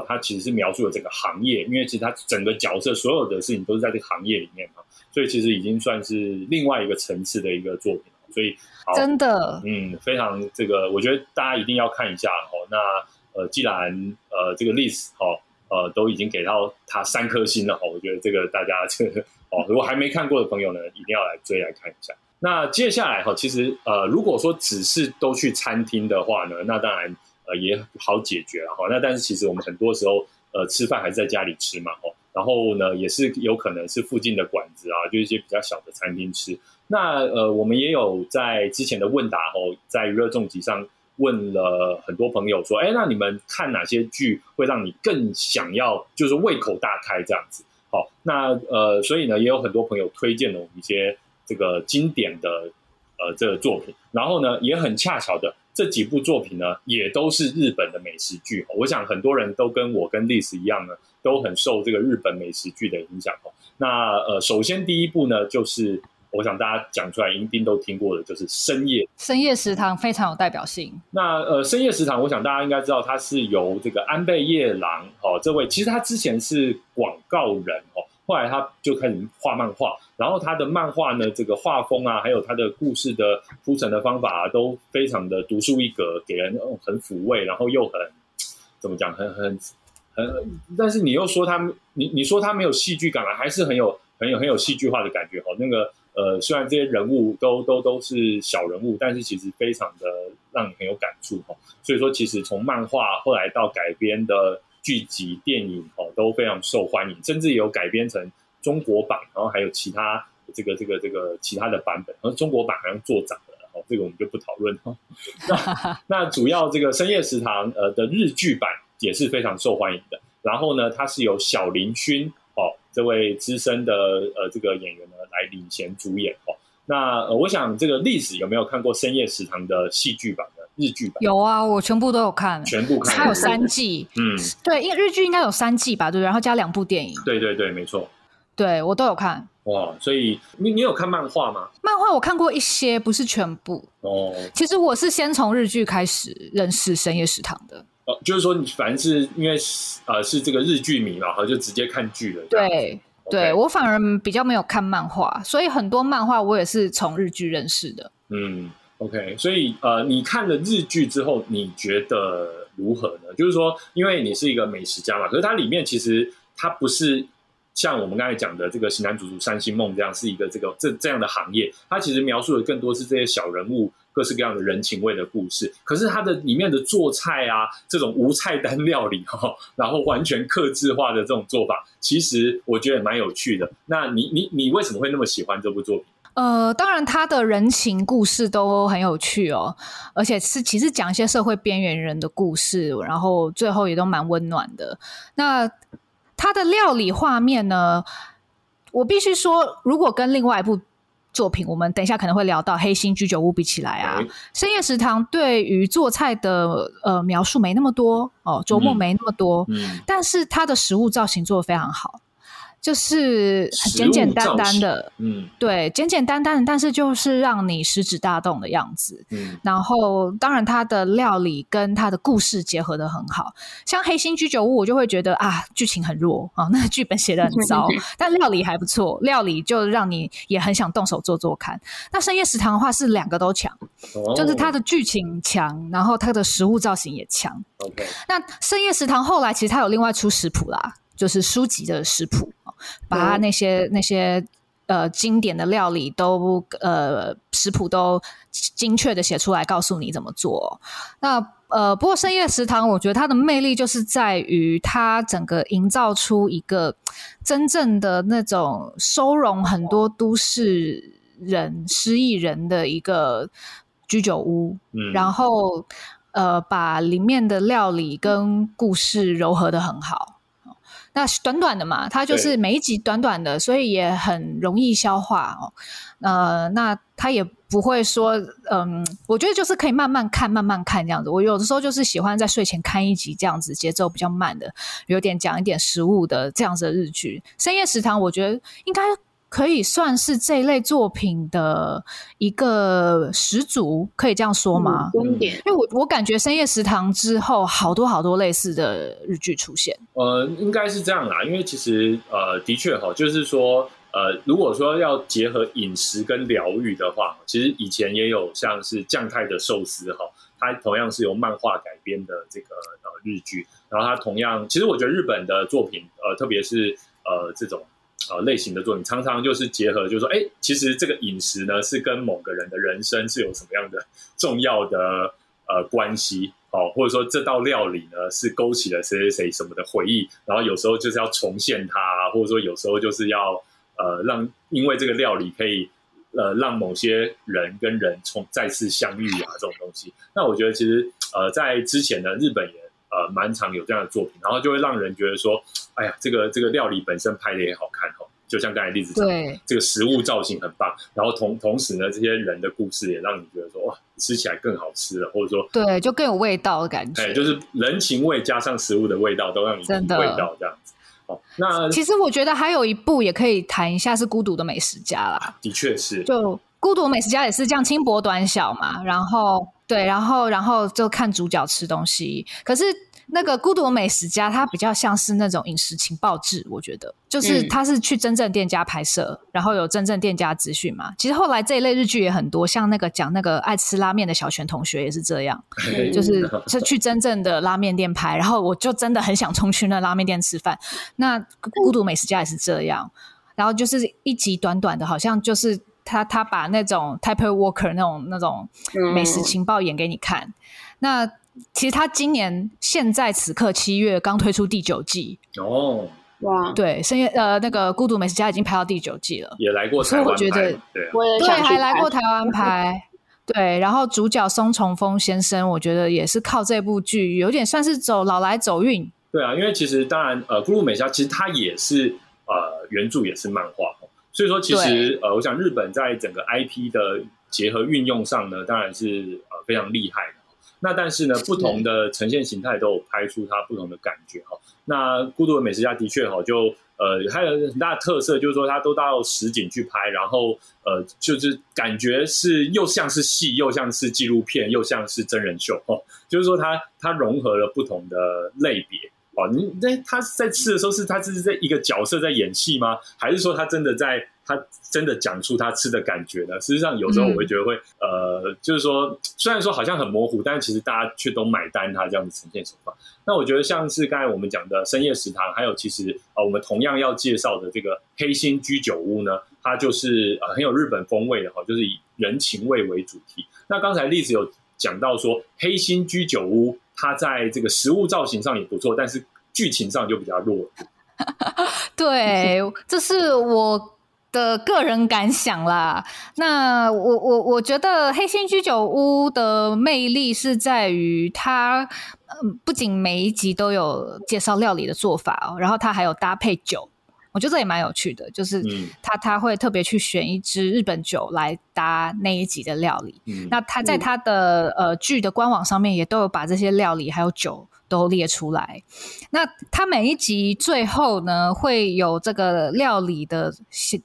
它其实是描述了整个行业，因为其实它整个角色所有的事情都是在这个行业里面嘛。所以其实已经算是另外一个层次的一个作品，所以真的，嗯，非常这个，我觉得大家一定要看一下哦。那呃，既然呃这个 list 哦呃都已经给到他三颗星了哦，我觉得这个大家这个哦，如果还没看过的朋友呢，一定要来追来看一下。那接下来哈，其实呃，如果说只是都去餐厅的话呢，那当然呃也好解决了哈。那但是其实我们很多时候呃吃饭还是在家里吃嘛哦。然后呢，也是有可能是附近的馆子啊，就一些比较小的餐厅吃。那呃，我们也有在之前的问答哦，在娱乐重疾上问了很多朋友说，哎，那你们看哪些剧会让你更想要，就是胃口大开这样子？好，那呃，所以呢，也有很多朋友推荐了我们一些这个经典的呃这个作品。然后呢，也很恰巧的，这几部作品呢，也都是日本的美食剧。我想很多人都跟我跟历史一样呢。都很受这个日本美食剧的影响哦。那呃，首先第一部呢，就是我想大家讲出来一定都听过的，就是深夜深夜食堂非常有代表性。那呃，深夜食堂，我想大家应该知道，它是由这个安倍夜郎哦，这位其实他之前是广告人哦，后来他就开始画漫画，然后他的漫画呢，这个画风啊，还有他的故事的铺陈的方法啊，都非常的独树一格，给人很抚慰，然后又很怎么讲，很很。很，但是你又说他，你你说他没有戏剧感啊，还是很有很有很有戏剧化的感觉哈。那个呃，虽然这些人物都都都是小人物，但是其实非常的让你很有感触哈。所以说，其实从漫画后来到改编的剧集、电影哦，都非常受欢迎，甚至有改编成中国版，然后还有其他这个这个这个其他的版本。而中国版好像做涨了，哦，这个我们就不讨论哈。(laughs) 那那主要这个深夜食堂呃的日剧版。也是非常受欢迎的。然后呢，它是由小林薰哦这位资深的呃这个演员呢来领衔主演哦。那呃，我想这个历史有没有看过《深夜食堂》的戏剧版的日剧版？有啊，我全部都有看，全部看。它有三季，嗯，对，因为日剧应该有三季吧，对？然后加两部电影。对对对，没错。对我都有看。哇，所以你你有看漫画吗？漫画我看过一些，不是全部。哦，其实我是先从日剧开始认识《深夜食堂》的。哦，就是说你凡是因为呃是这个日剧迷嘛，然后就直接看剧了。对，对我反而比较没有看漫画，所以很多漫画我也是从日剧认识的。嗯，OK，所以呃，你看了日剧之后，你觉得如何呢？就是说，因为你是一个美食家嘛，可是它里面其实它不是像我们刚才讲的这个《型男主厨三星梦》这样是一个这个这这样的行业，它其实描述的更多是这些小人物。各式各样的人情味的故事，可是它的里面的做菜啊，这种无菜单料理哈，然后完全克制化的这种做法，其实我觉得蛮有趣的。那你你你为什么会那么喜欢这部作品？呃，当然，他的人情故事都很有趣哦，而且是其实讲一些社会边缘人的故事，然后最后也都蛮温暖的。那他的料理画面呢？我必须说，如果跟另外一部。作品，我们等一下可能会聊到《黑心居酒屋》比起来啊，《深夜食堂》对于做菜的呃描述没那么多哦，琢磨没那么多，嗯，但是它的食物造型做的非常好。就是简简单单的，嗯，对，简简单单的，但是就是让你食指大动的样子。嗯，然后当然它的料理跟它的故事结合的很好，像《黑心居酒屋》，我就会觉得啊，剧情很弱啊，那剧本写的很糟，(laughs) 但料理还不错，料理就让你也很想动手做做看。那深夜食堂的话是两个都强，就是它的剧情强，然后它的食物造型也强。OK，那深夜食堂后来其实它有另外出食谱啦。就是书籍的食谱把它那些那些呃经典的料理都呃食谱都精确的写出来，告诉你怎么做。那呃，不过深夜食堂，我觉得它的魅力就是在于它整个营造出一个真正的那种收容很多都市人、失意人的一个居酒屋，嗯，然后呃，把里面的料理跟故事糅合的很好。那短短的嘛，它就是每一集短短的，所以也很容易消化哦。呃，那它也不会说，嗯，我觉得就是可以慢慢看，慢慢看这样子。我有的时候就是喜欢在睡前看一集这样子，节奏比较慢的，有点讲一点食物的这样子的日剧。深夜食堂，我觉得应该。可以算是这一类作品的一个始祖，可以这样说吗？因为我我感觉深夜食堂之后，好多好多类似的日剧出现。呃，应该是这样啦，因为其实呃，的确哈，就是说呃，如果说要结合饮食跟疗愈的话，其实以前也有像是酱太的寿司哈，它同样是由漫画改编的这个呃日剧，然后它同样，其实我觉得日本的作品呃，特别是呃这种。呃，类型的作品常常就是结合，就是说，哎，其实这个饮食呢是跟某个人的人生是有什么样的 (laughs) 重要的呃关系，哦，或者说这道料理呢是勾起了谁谁谁什么的回忆，然后有时候就是要重现它，或者说有时候就是要呃让因为这个料理可以呃让某些人跟人重再次相遇啊这种东西。那我觉得其实呃在之前呢，日本也。呃，蛮常有这样的作品，然后就会让人觉得说，哎呀，这个这个料理本身拍的也好看哦，就像刚才例子讲，这个食物造型很棒，然后同同时呢，这些人的故事也让你觉得说，哇，吃起来更好吃了，或者说，对，就更有味道的感觉，哎，就是人情味加上食物的味道，都让你真的味道这样子。哦，那其实我觉得还有一部也可以谈一下，是《孤独的美食家》啦，的确是，就。孤独美食家也是这样轻薄短小嘛，然后对，然后然后就看主角吃东西。可是那个孤独美食家，他比较像是那种饮食情报志，我觉得就是他是去真正店家拍摄，然后有真正店家资讯嘛。其实后来这一类日剧也很多，像那个讲那个爱吃拉面的小泉同学也是这样，就是是去真正的拉面店拍，然后我就真的很想冲去那拉面店吃饭。那孤独美食家也是这样，然后就是一集短短的，好像就是。他他把那种 type worker 那种那种美食情报演给你看。那其实他今年现在此刻七月刚推出第九季哦，哇，对，深夜呃那个孤独美食家已经拍到第九季了，也来过台湾拍，对，对，还来过台湾拍，(laughs) 对。然后主角松重丰先生，我觉得也是靠这部剧有点算是走老来走运。对啊，因为其实当然呃，孤独美食家其实它也是呃原著也是漫画。所以说，其实呃，我想日本在整个 IP 的结合运用上呢，当然是呃非常厉害的。那但是呢，不同的呈现形态都有拍出它不同的感觉哈。那《孤独的美食家》的确哈，就呃还有很大的特色，就是说它都到实景去拍，然后呃就是感觉是又像是戏，又像是纪录片，又像是真人秀哦。就是说它它融合了不同的类别。哦，你那他在吃的时候是他是在一个角色在演戏吗？还是说他真的在他真的讲出他吃的感觉呢？事实上有时候我会觉得会呃，就是说虽然说好像很模糊，但是其实大家却都买单他这样子呈现手法。那我觉得像是刚才我们讲的深夜食堂，还有其实呃我们同样要介绍的这个黑心居酒屋呢，它就是呃很有日本风味的哈，就是以人情味为主题。那刚才例子有讲到说黑心居酒屋。它在这个食物造型上也不错，但是剧情上就比较弱。(laughs) 对，这是我的个人感想啦。那我我我觉得黑心居酒屋的魅力是在于它，嗯，不仅每一集都有介绍料理的做法哦，然后它还有搭配酒。我觉得这也蛮有趣的，就是他他会特别去选一支日本酒来搭那一集的料理。那他在他的呃剧的官网上面也都有把这些料理还有酒都列出来。那他每一集最后呢会有这个料理的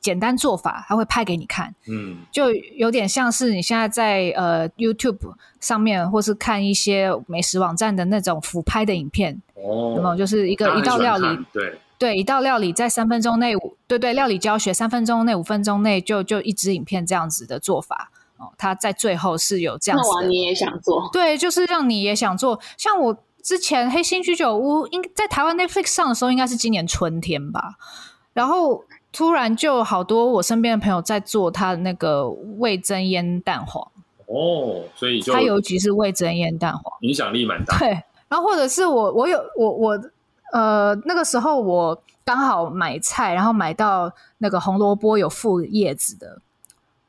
简单做法，他会拍给你看。嗯，就有点像是你现在在呃 YouTube 上面或是看一些美食网站的那种俯拍的影片。哦？就是一个一道料理，对。对，一道料理在三分钟内，对对，料理教学三分钟内、五分钟内就就一支影片这样子的做法哦。他在最后是有这样子，你也想做？对，就是让你也想做。像我之前黑心居酒屋，应在台湾 Netflix 上的时候，应该是今年春天吧。然后突然就好多我身边的朋友在做他的那个味增腌蛋黄。哦，所以就它尤其是味增腌蛋黄，影响力蛮大。对，然后或者是我我有我我呃那个时候我刚好买菜，然后买到那个红萝卜有附叶子的。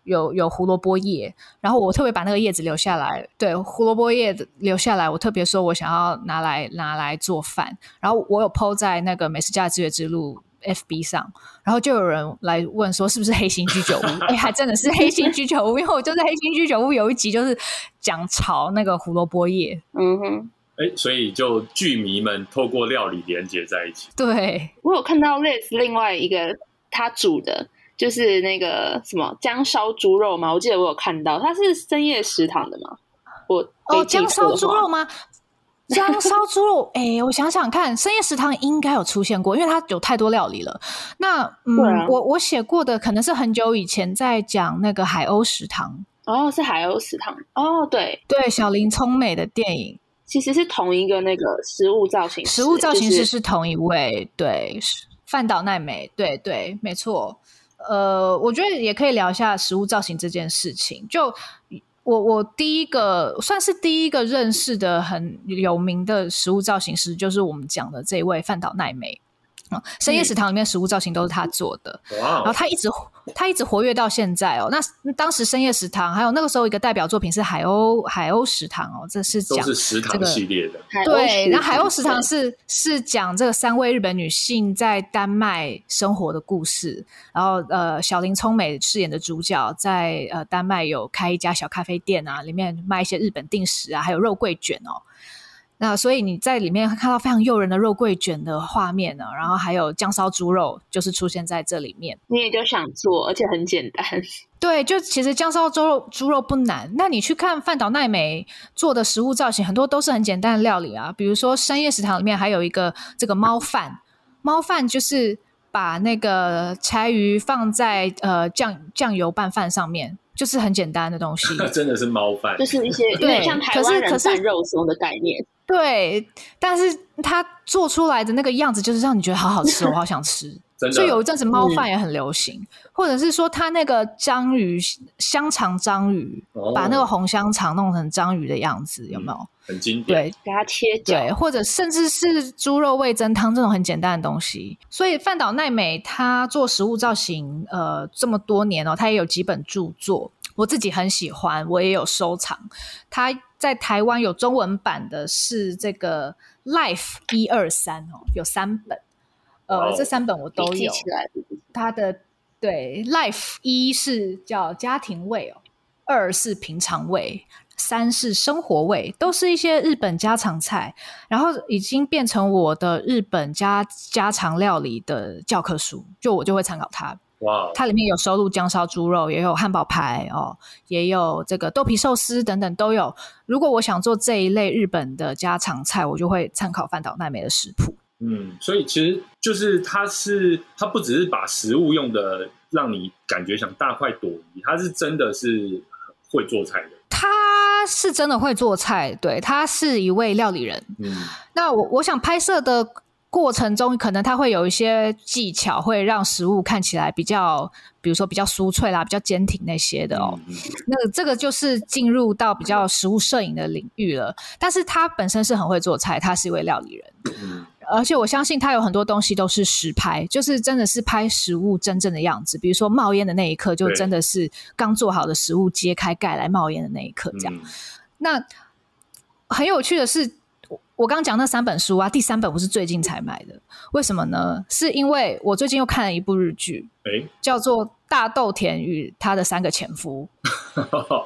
有有胡萝卜叶，然后我特别把那个叶子留下来。对，胡萝卜叶留下来，我特别说我想要拿来拿来做饭。然后我有 PO 在那个美食家的知觉之路 FB 上，然后就有人来问说是不是黑心居酒屋？哎，还真的是黑心居酒屋，因为我就在黑心居酒屋有一集就是讲炒那个胡萝卜叶。嗯哼，哎，所以就剧迷们透过料理连接在一起。对，我有看到 Liz 另外一个他煮的。就是那个什么姜烧猪肉嘛？我记得我有看到，它是深夜食堂的吗？我哦，姜烧猪肉吗？姜烧猪肉，(laughs) 哎，我想想看，深夜食堂应该有出现过，因为它有太多料理了。那嗯，我我写过的可能是很久以前在讲那个海鸥食堂哦，是海鸥食堂哦，对对，小林聪美的电影其实是同一个那个食物造型，食物造型师是同一位，对，范岛奈美，对对，没错。呃，我觉得也可以聊一下食物造型这件事情。就我我第一个算是第一个认识的很有名的食物造型师，就是我们讲的这位范岛奈美。深夜食堂里面食物造型都是他做的，然后他一直他一直活跃到现在哦。那当时深夜食堂还有那个时候一个代表作品是海鸥海鸥食堂哦，这是讲食堂系列的。对，那海鸥食堂是是讲这个三位日本女性在丹麦生活的故事。然后呃，小林聪美饰演的主角在呃丹麦有开一家小咖啡店啊，里面卖一些日本定食啊，还有肉桂卷哦。那所以你在里面看到非常诱人的肉桂卷的画面呢，然后还有姜烧猪肉，就是出现在这里面。你也就想做，而且很简单。(laughs) 对，就其实姜烧猪肉猪肉不难。那你去看范岛奈美做的食物造型，很多都是很简单的料理啊。比如说深夜食堂里面还有一个这个猫饭，猫饭就是把那个柴鱼放在呃酱酱油拌饭上面。就是很简单的东西，(laughs) 真的是猫饭，就是一些有点像台湾人拌肉松的概念。对，但是它做出来的那个样子，就是让你觉得好好吃，我好想吃。所以有一阵子猫饭也很流行，或者是说他那个章鱼香肠章鱼，把那个红香肠弄成章鱼的样子，有没有？很经典。对，给它切对，或者甚至是猪肉味增汤这种很简单的东西。所以范岛奈美她做食物造型，呃，这么多年哦，她也有几本著作，我自己很喜欢，我也有收藏。她在台湾有中文版的，是这个 Life 一二三哦，有三本。呃，这三本我都有。他的对，Life 一是叫家庭味哦，二是平常味，三是生活味，都是一些日本家常菜，然后已经变成我的日本家家常料理的教科书，就我就会参考它。哇，它里面有收录姜烧猪肉，也有汉堡排哦，也有这个豆皮寿司等等都有。如果我想做这一类日本的家常菜，我就会参考饭岛奈美的食谱。嗯，所以其实就是它是它不只是把食物用的让你感觉想大快朵颐，它是真的是会做菜的。他是真的会做菜，对他是一位料理人。嗯，那我我想拍摄的过程中，可能他会有一些技巧，会让食物看起来比较，比如说比较酥脆啦，比较坚挺那些的哦。那这个就是进入到比较食物摄影的领域了。但是他本身是很会做菜，他是一位料理人。嗯。而且我相信他有很多东西都是实拍，就是真的是拍食物真正的样子。比如说冒烟的那一刻，就真的是刚做好的食物揭开盖来冒烟的那一刻，这样。那很有趣的是，我刚刚讲那三本书啊，第三本我是最近才买的。为什么呢？是因为我最近又看了一部日剧，哎，叫做《大豆田与他的三个前夫》。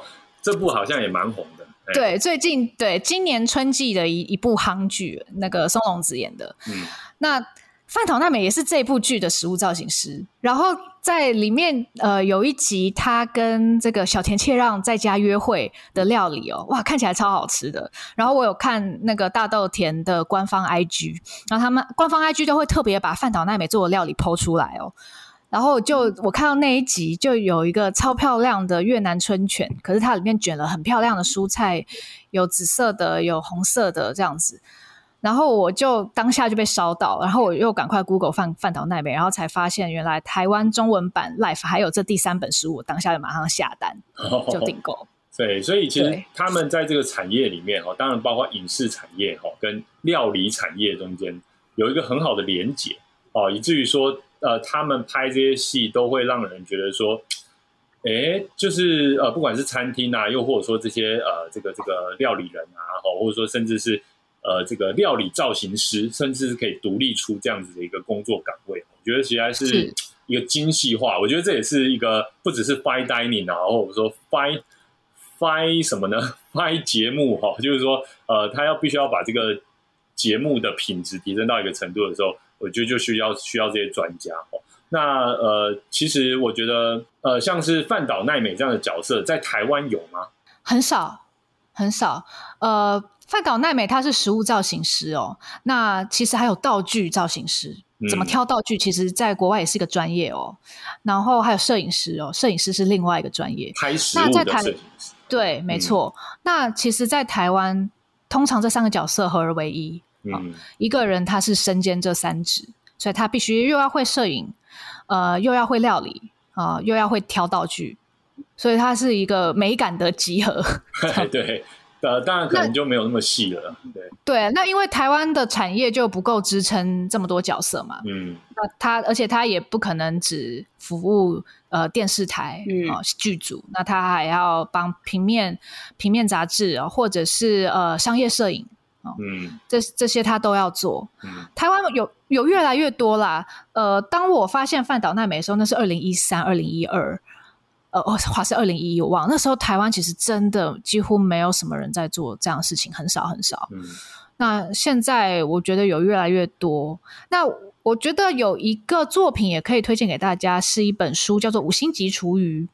(laughs) 这部好像也蛮红的。对，最近对今年春季的一一部夯剧，那个松隆子演的。嗯，那范岛奈美也是这部剧的食物造型师。然后在里面，呃，有一集他跟这个小田切让在家约会的料理哦，哇，看起来超好吃的。然后我有看那个大豆田的官方 IG，然后他们官方 IG 都会特别把范岛奈美做的料理剖出来哦。然后就我看到那一集，就有一个超漂亮的越南春卷，可是它里面卷了很漂亮的蔬菜，有紫色的，有红色的这样子。然后我就当下就被烧到，然后我又赶快 Google 饭饭岛奈美，然后才发现原来台湾中文版 Life 还有这第三本书，我当下就马上下单就订购。对，所以其实他们在这个产业里面哦，当然包括影视产业哈，跟料理产业中间有一个很好的连结哦，以至于说呃，他们拍这些戏都会让人觉得说，哎，就是呃，不管是餐厅啊，又或者说这些呃，这个这个料理人啊，哈，或者说甚至是呃，这个料理造型师，甚至是可以独立出这样子的一个工作岗位，我觉得实在是一个精细化。我觉得这也是一个不只是 fine dining 啊，或者说 fine。拍什么呢？(laughs) 拍节目哈，就是说，呃，他要必须要把这个节目的品质提升到一个程度的时候，我觉得就需要需要这些专家哦。那呃，其实我觉得，呃，像是范岛奈美这样的角色，在台湾有吗？很少，很少。呃，范岛奈美她是食物造型师哦。那其实还有道具造型师。怎么挑道具？其实，在国外也是一个专业哦。然后还有摄影师哦，摄影师是另外一个专业。拍食物的摄影师。对，没错。那其实，在台湾，通常这三个角色合而为一。嗯。一个人他是身兼这三职，所以他必须又要会摄影，呃，又要会料理，啊，又要会挑道具，所以他是一个美感的集合。(laughs) 对。呃，当然可能就没有那么细了，对。对，那因为台湾的产业就不够支撑这么多角色嘛，嗯。那他，而且他也不可能只服务呃电视台啊剧组，那他还要帮平面平面杂志或者是呃商业摄影嗯，这这些他都要做。嗯，台湾有有越来越多啦。呃，当我发现范岛奈美的时候，那是二零一三、二零一二。呃，华是二零一一，我忘那时候台湾其实真的几乎没有什么人在做这样的事情，很少很少。嗯，那现在我觉得有越来越多。那我觉得有一个作品也可以推荐给大家，是一本书，叫做《五星级厨余》。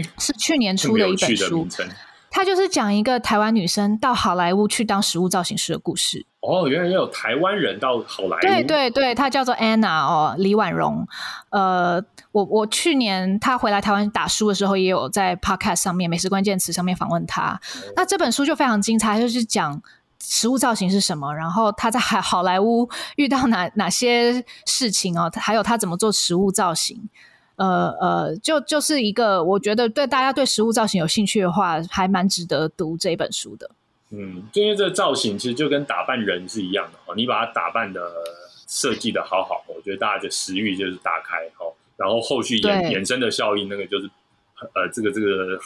哎，是去年出的一本书。它就是讲一个台湾女生到好莱坞去当食物造型师的故事。哦，原来也有台湾人到好莱坞。对对对，她叫做 Anna 哦，李婉容。呃，我我去年她回来台湾打书的时候，也有在 Podcast 上面美食关键词上面访问她。那这本书就非常精彩，就是讲食物造型是什么，然后她在好好莱坞遇到哪哪些事情哦，还有她怎么做食物造型。呃呃，就就是一个，我觉得对大家对食物造型有兴趣的话，还蛮值得读这一本书的。嗯，因为这个造型其实就跟打扮人是一样的哦，你把它打扮的设计的好好，我觉得大家的食欲就是打开哦，然后后续衍衍生的效应，那个就是呃，这个这个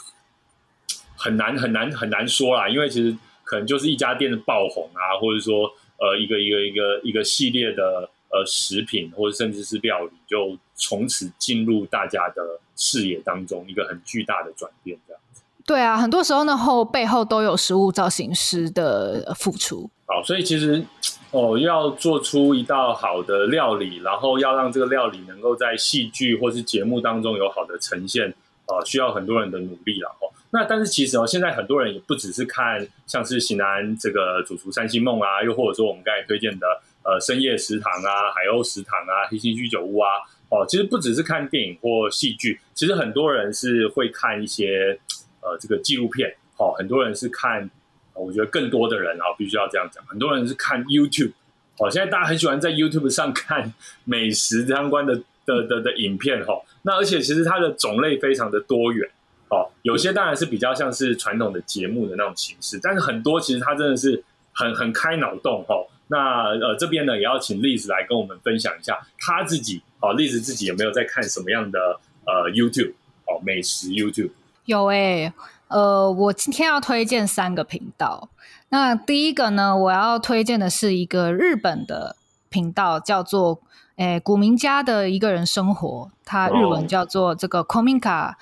很难很难很难说啦，因为其实可能就是一家店的爆红啊，或者说呃一个一个一个一个系列的。呃，食品或者甚至是料理，就从此进入大家的视野当中，一个很巨大的转变，这样子。对啊，很多时候呢后背后都有食物造型师的付出。好，所以其实哦，要做出一道好的料理，然后要让这个料理能够在戏剧或是节目当中有好的呈现，呃，需要很多人的努力了。哦，那但是其实哦，现在很多人也不只是看像是喜南这个主厨三星梦啊，又或者说我们刚才推荐的。呃，深夜食堂啊，海鸥食堂啊，黑心居酒屋啊，哦，其实不只是看电影或戏剧，其实很多人是会看一些呃这个纪录片，哦，很多人是看，我觉得更多的人啊，必须要这样讲，很多人是看 YouTube，哦，现在大家很喜欢在 YouTube 上看 (laughs) 美食相关的的的的影片，哈，那而且其实它的种类非常的多元，哦，有些当然是比较像是传统的节目的那种形式，但是很多其实它真的是很很开脑洞，哈。那呃，这边呢也要请栗子来跟我们分享一下他自己哦，栗子自己有没有在看什么样的呃 YouTube 哦美食 YouTube？有诶，呃，我今天要推荐三个频道。那第一个呢，我要推荐的是一个日本的频道，叫做诶古名家的一个人生活，它日文叫做这个 Kominka，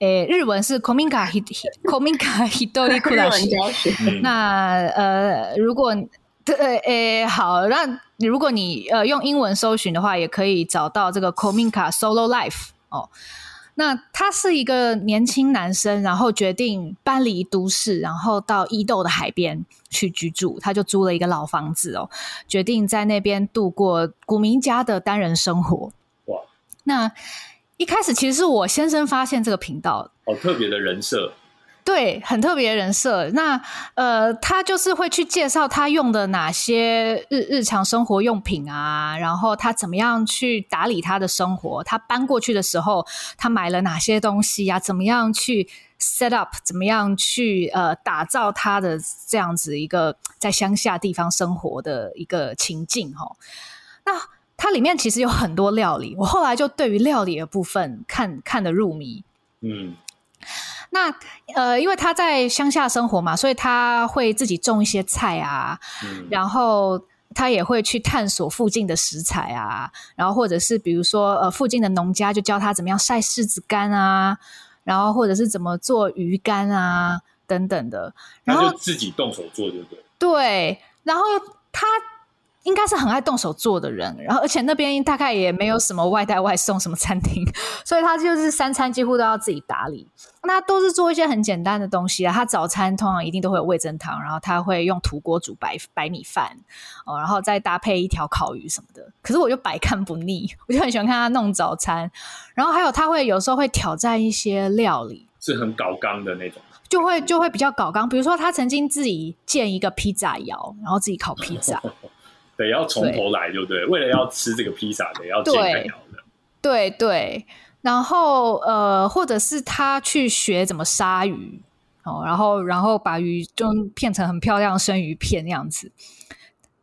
诶日文是 Kominka hit kominka Hidori Kurashi。(laughs) 那呃，如果对，诶，好，那如果你呃用英文搜寻的话，也可以找到这个 Kominka Solo Life 哦。那他是一个年轻男生，然后决定搬离都市，然后到伊豆的海边去居住。他就租了一个老房子哦，决定在那边度过古民家的单人生活。哇！那一开始其实是我先生发现这个频道，好特别的人设。对，很特别人设。那呃，他就是会去介绍他用的哪些日日常生活用品啊，然后他怎么样去打理他的生活。他搬过去的时候，他买了哪些东西呀？怎么样去 set up？怎么样去呃打造他的这样子一个在乡下地方生活的一个情境？哈，那它里面其实有很多料理。我后来就对于料理的部分看看得入迷。嗯。那呃，因为他在乡下生活嘛，所以他会自己种一些菜啊，然后他也会去探索附近的食材啊，然后或者是比如说呃，附近的农家就教他怎么样晒柿子干啊，然后或者是怎么做鱼干啊等等的，然后自己动手做，对不对？对，然后他。应该是很爱动手做的人，然后而且那边大概也没有什么外带外送什么餐厅，(laughs) 所以他就是三餐几乎都要自己打理。那都是做一些很简单的东西啊。他早餐通常一定都会有味增汤，然后他会用土锅煮白白米饭哦，然后再搭配一条烤鱼什么的。可是我就百看不腻，(laughs) 我就很喜欢看他弄早餐。然后还有他会有时候会挑战一些料理，是很搞纲的那种，就会就会比较搞纲。比如说他曾经自己建一个披萨窑，然后自己烤披萨。得要从头来，对不对？为了要吃这个披萨，得要煎开窑的。对对，然后呃，或者是他去学怎么杀鱼哦，然后然后把鱼就片成很漂亮生鱼片那样子。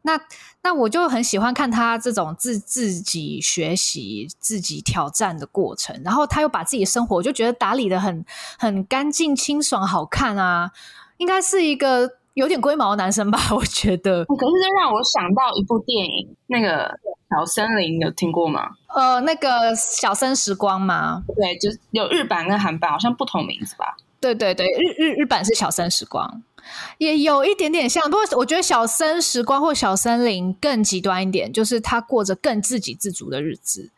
那那我就很喜欢看他这种自自己学习、自己挑战的过程，然后他又把自己生活，我就觉得打理的很很干净、清爽、好看啊，应该是一个。有点龟毛的男生吧，(laughs) 我觉得。可是这让我想到一部电影，那个小森林有听过吗？呃，那个小森时光吗？对，就是有日版跟韩版，好像不同名字吧？对对对，日日日版是小森时光。也有一点点像，不过我觉得小森时光或小森林更极端一点，就是他过着更自给自足的日子，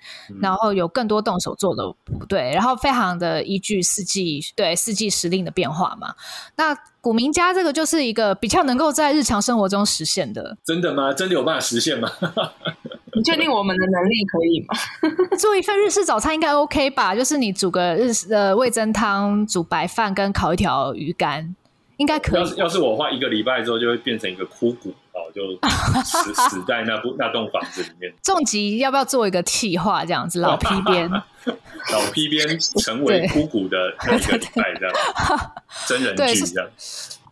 然后有更多动手做的不对，然后非常的依据四季对四季时令的变化嘛。那古民家这个就是一个比较能够在日常生活中实现的，真的吗？真的有办法实现吗？(laughs) 你确定我们的能力可以吗？(laughs) 做一份日式早餐应该 OK 吧？就是你煮个日式的味增汤，煮白饭跟烤一条鱼干。应该可以。要是要是我花一个礼拜之后，就会变成一个枯骨哦，就死 (laughs) 死在那部那栋房子里面。重疾要不要做一个替化这样子？老 (laughs) 批边，老皮鞭成为枯骨的 (laughs) 那个礼拜这样，真人剧这样。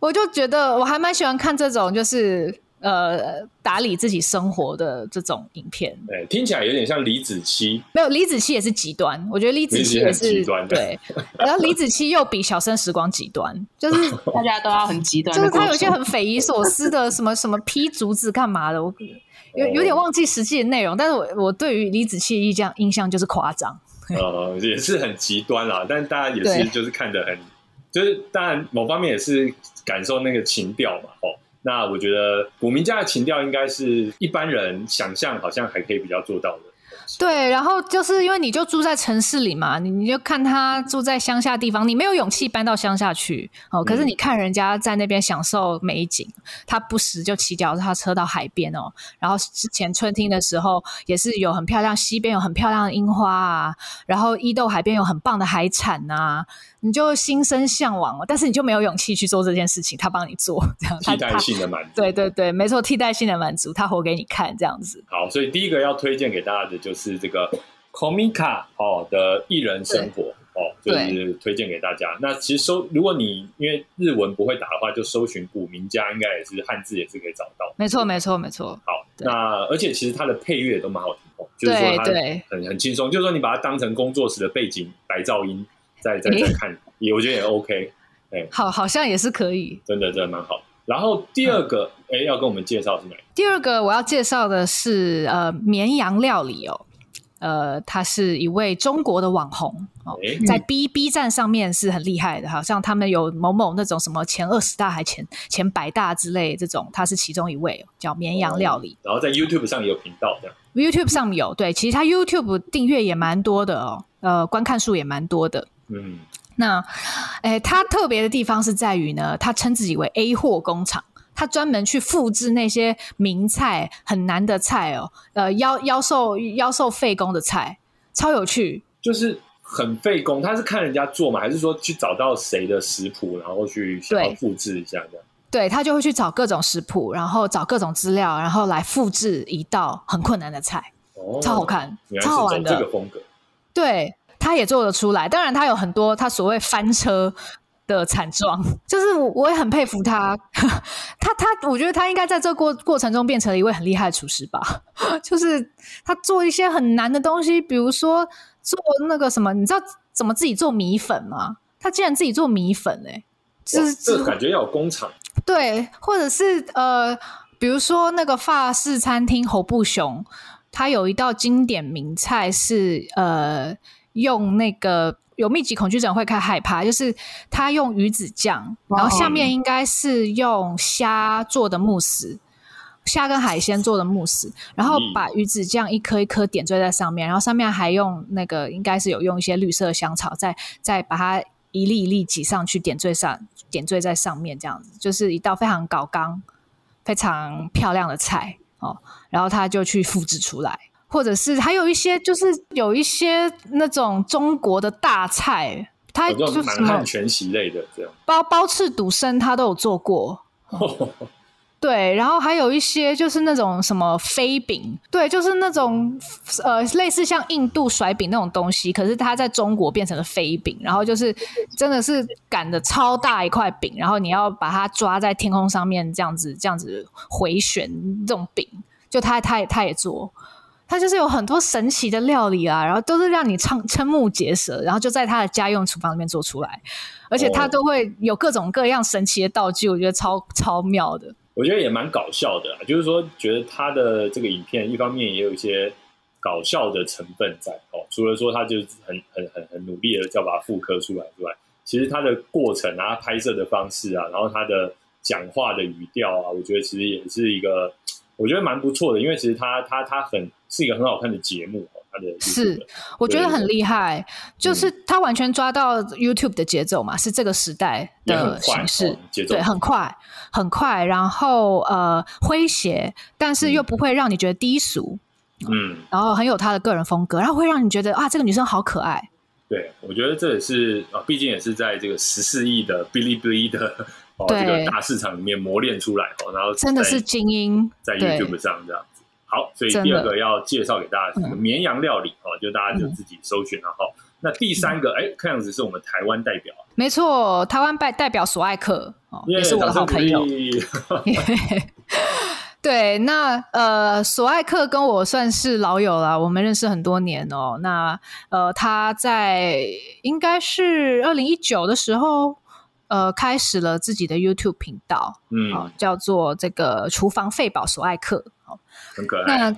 我就觉得我还蛮喜欢看这种，就是。呃，打理自己生活的这种影片，对，听起来有点像李子柒。没有，李子柒也是极端。我觉得李子柒也是极端，对。然后李子柒又比小生时光极端，就 (laughs) 是大家都要很极端。就是他有些很匪夷所思的，什么 (laughs) 什么劈竹子干嘛的，我有有点忘记实际的内容。但是我我对于李子柒印象印象就是夸张，呃，也是很极端啦。但大家也是就是看的很，就是当然某方面也是感受那个情调嘛，哦。那我觉得古名家的情调应该是一般人想象好像还可以比较做到的。对，然后就是因为你就住在城市里嘛，你你就看他住在乡下地方，你没有勇气搬到乡下去哦。可是你看人家在那边享受美景，他不时就骑脚踏车到海边哦。然后之前春天的时候也是有很漂亮，西边有很漂亮的樱花啊，然后伊豆海边有很棒的海产呐。你就心生向往哦，但是你就没有勇气去做这件事情，他帮你做，这样替代性的满足。对对对，没错，替代性的满足，他活给你看，这样子。好，所以第一个要推荐给大家的就是这个 Komika 哦的艺人生活哦，就是推荐给大家。那其实搜，如果你因为日文不会打的话，就搜寻古名家，应该也是汉字也是可以找到。没错，没错，没错。好，那而且其实它的配乐都蛮好听哦，就是说它很很轻松，就是说你把它当成工作室的背景白噪音。再再 (laughs) 再看，也我觉得也 OK，哎，好，好像也是可以，真的真的蛮好。然后第二个，哎，要跟我们介绍是哪？第二个我要介绍的是呃绵羊料理哦，呃，他是一位中国的网红哦，在 B B 站上面是很厉害的，好像他们有某某那种什么前二十大还前前百大之类这种，他是其中一位，叫绵羊料理。然后在 YouTube 上也有频道，这样 YouTube 上有对，其实他 YouTube 订阅也蛮多的哦，呃，观看数也蛮多的。嗯，那，诶，他特别的地方是在于呢，他称自己为 A 货工厂，他专门去复制那些名菜很难的菜哦，呃，妖妖兽妖兽费工的菜，超有趣。就是很费工，他是看人家做嘛，还是说去找到谁的食谱，然后去想要复制一下这样？对他就会去找各种食谱，然后找各种资料，然后来复制一道很困难的菜，哦超好看，超好玩的这个风格。对，他也做得出来。当然，他有很多他所谓翻车的惨状，(laughs) 就是我我也很佩服他。他他，我觉得他应该在这过过程中变成了一位很厉害的厨师吧。(laughs) 就是他做一些很难的东西，比如说做那个什么，你知道怎么自己做米粉吗？他竟然自己做米粉哎！这这感觉要有工厂，(laughs) 对，或者是呃，比如说那个法式餐厅侯布雄，他有一道经典名菜是呃，用那个有密集恐惧症会开害怕，就是他用鱼子酱，然后下面应该是用虾做的慕斯，虾跟海鲜做的慕斯，然后把鱼子酱一颗一颗点缀在上面，然后上面还用那个应该是有用一些绿色香草，再再把它。一粒一粒挤上去，点缀上，点缀在上面，这样子就是一道非常高刚、非常漂亮的菜哦。然后他就去复制出来，或者是还有一些，就是有一些那种中国的大菜，它就什么全席类的这样，包包翅肚生他都有做过。(laughs) 对，然后还有一些就是那种什么飞饼，对，就是那种呃类似像印度甩饼那种东西，可是它在中国变成了飞饼，然后就是真的是擀的超大一块饼，然后你要把它抓在天空上面这样子这样子回旋这种饼，就他他也他也做，他就是有很多神奇的料理啊，然后都是让你瞠瞠目结舌，然后就在他的家用厨房里面做出来，而且他都会有各种各样神奇的道具，我觉得超超妙的。我觉得也蛮搞笑的，就是说，觉得他的这个影片一方面也有一些搞笑的成分在哦。除了说他就是很很很很努力的要把它复刻出来之外，其实他的过程啊、拍摄的方式啊，然后他的讲话的语调啊，我觉得其实也是一个，我觉得蛮不错的。因为其实他他他很是一个很好看的节目。是，我觉得很厉害，就是他完全抓到 YouTube 的节奏嘛，是这个时代的形式，对，很快，很快，然后呃诙谐，但是又不会让你觉得低俗，嗯，然后很有他的个人风格，然后会让你觉得啊，这个女生好可爱。对，我觉得这也是啊，毕竟也是在这个十四亿的哔哩哔哩的哦这个大市场里面磨练出来哦，然后真的是精英，在 YouTube 上这样。好，所以第二个要介绍给大家绵羊料理哦，就大家就自己搜寻了哈。那第三个，哎，看样子是我们台湾代表，没错，台湾代代表索爱克哦，也是我的好朋友。(laughs) 对，那呃，索爱克跟我算是老友了，我们认识很多年哦。那呃，他在应该是二零一九的时候，呃，开始了自己的 YouTube 频道，嗯，叫做这个厨房费宝索爱克。很可爱。那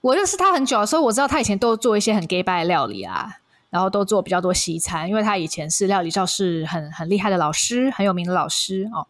我认识他很久，所以我知道他以前都做一些很 gay 拜的料理啊，然后都做比较多西餐，因为他以前是料理教室很很厉害的老师，很有名的老师哦。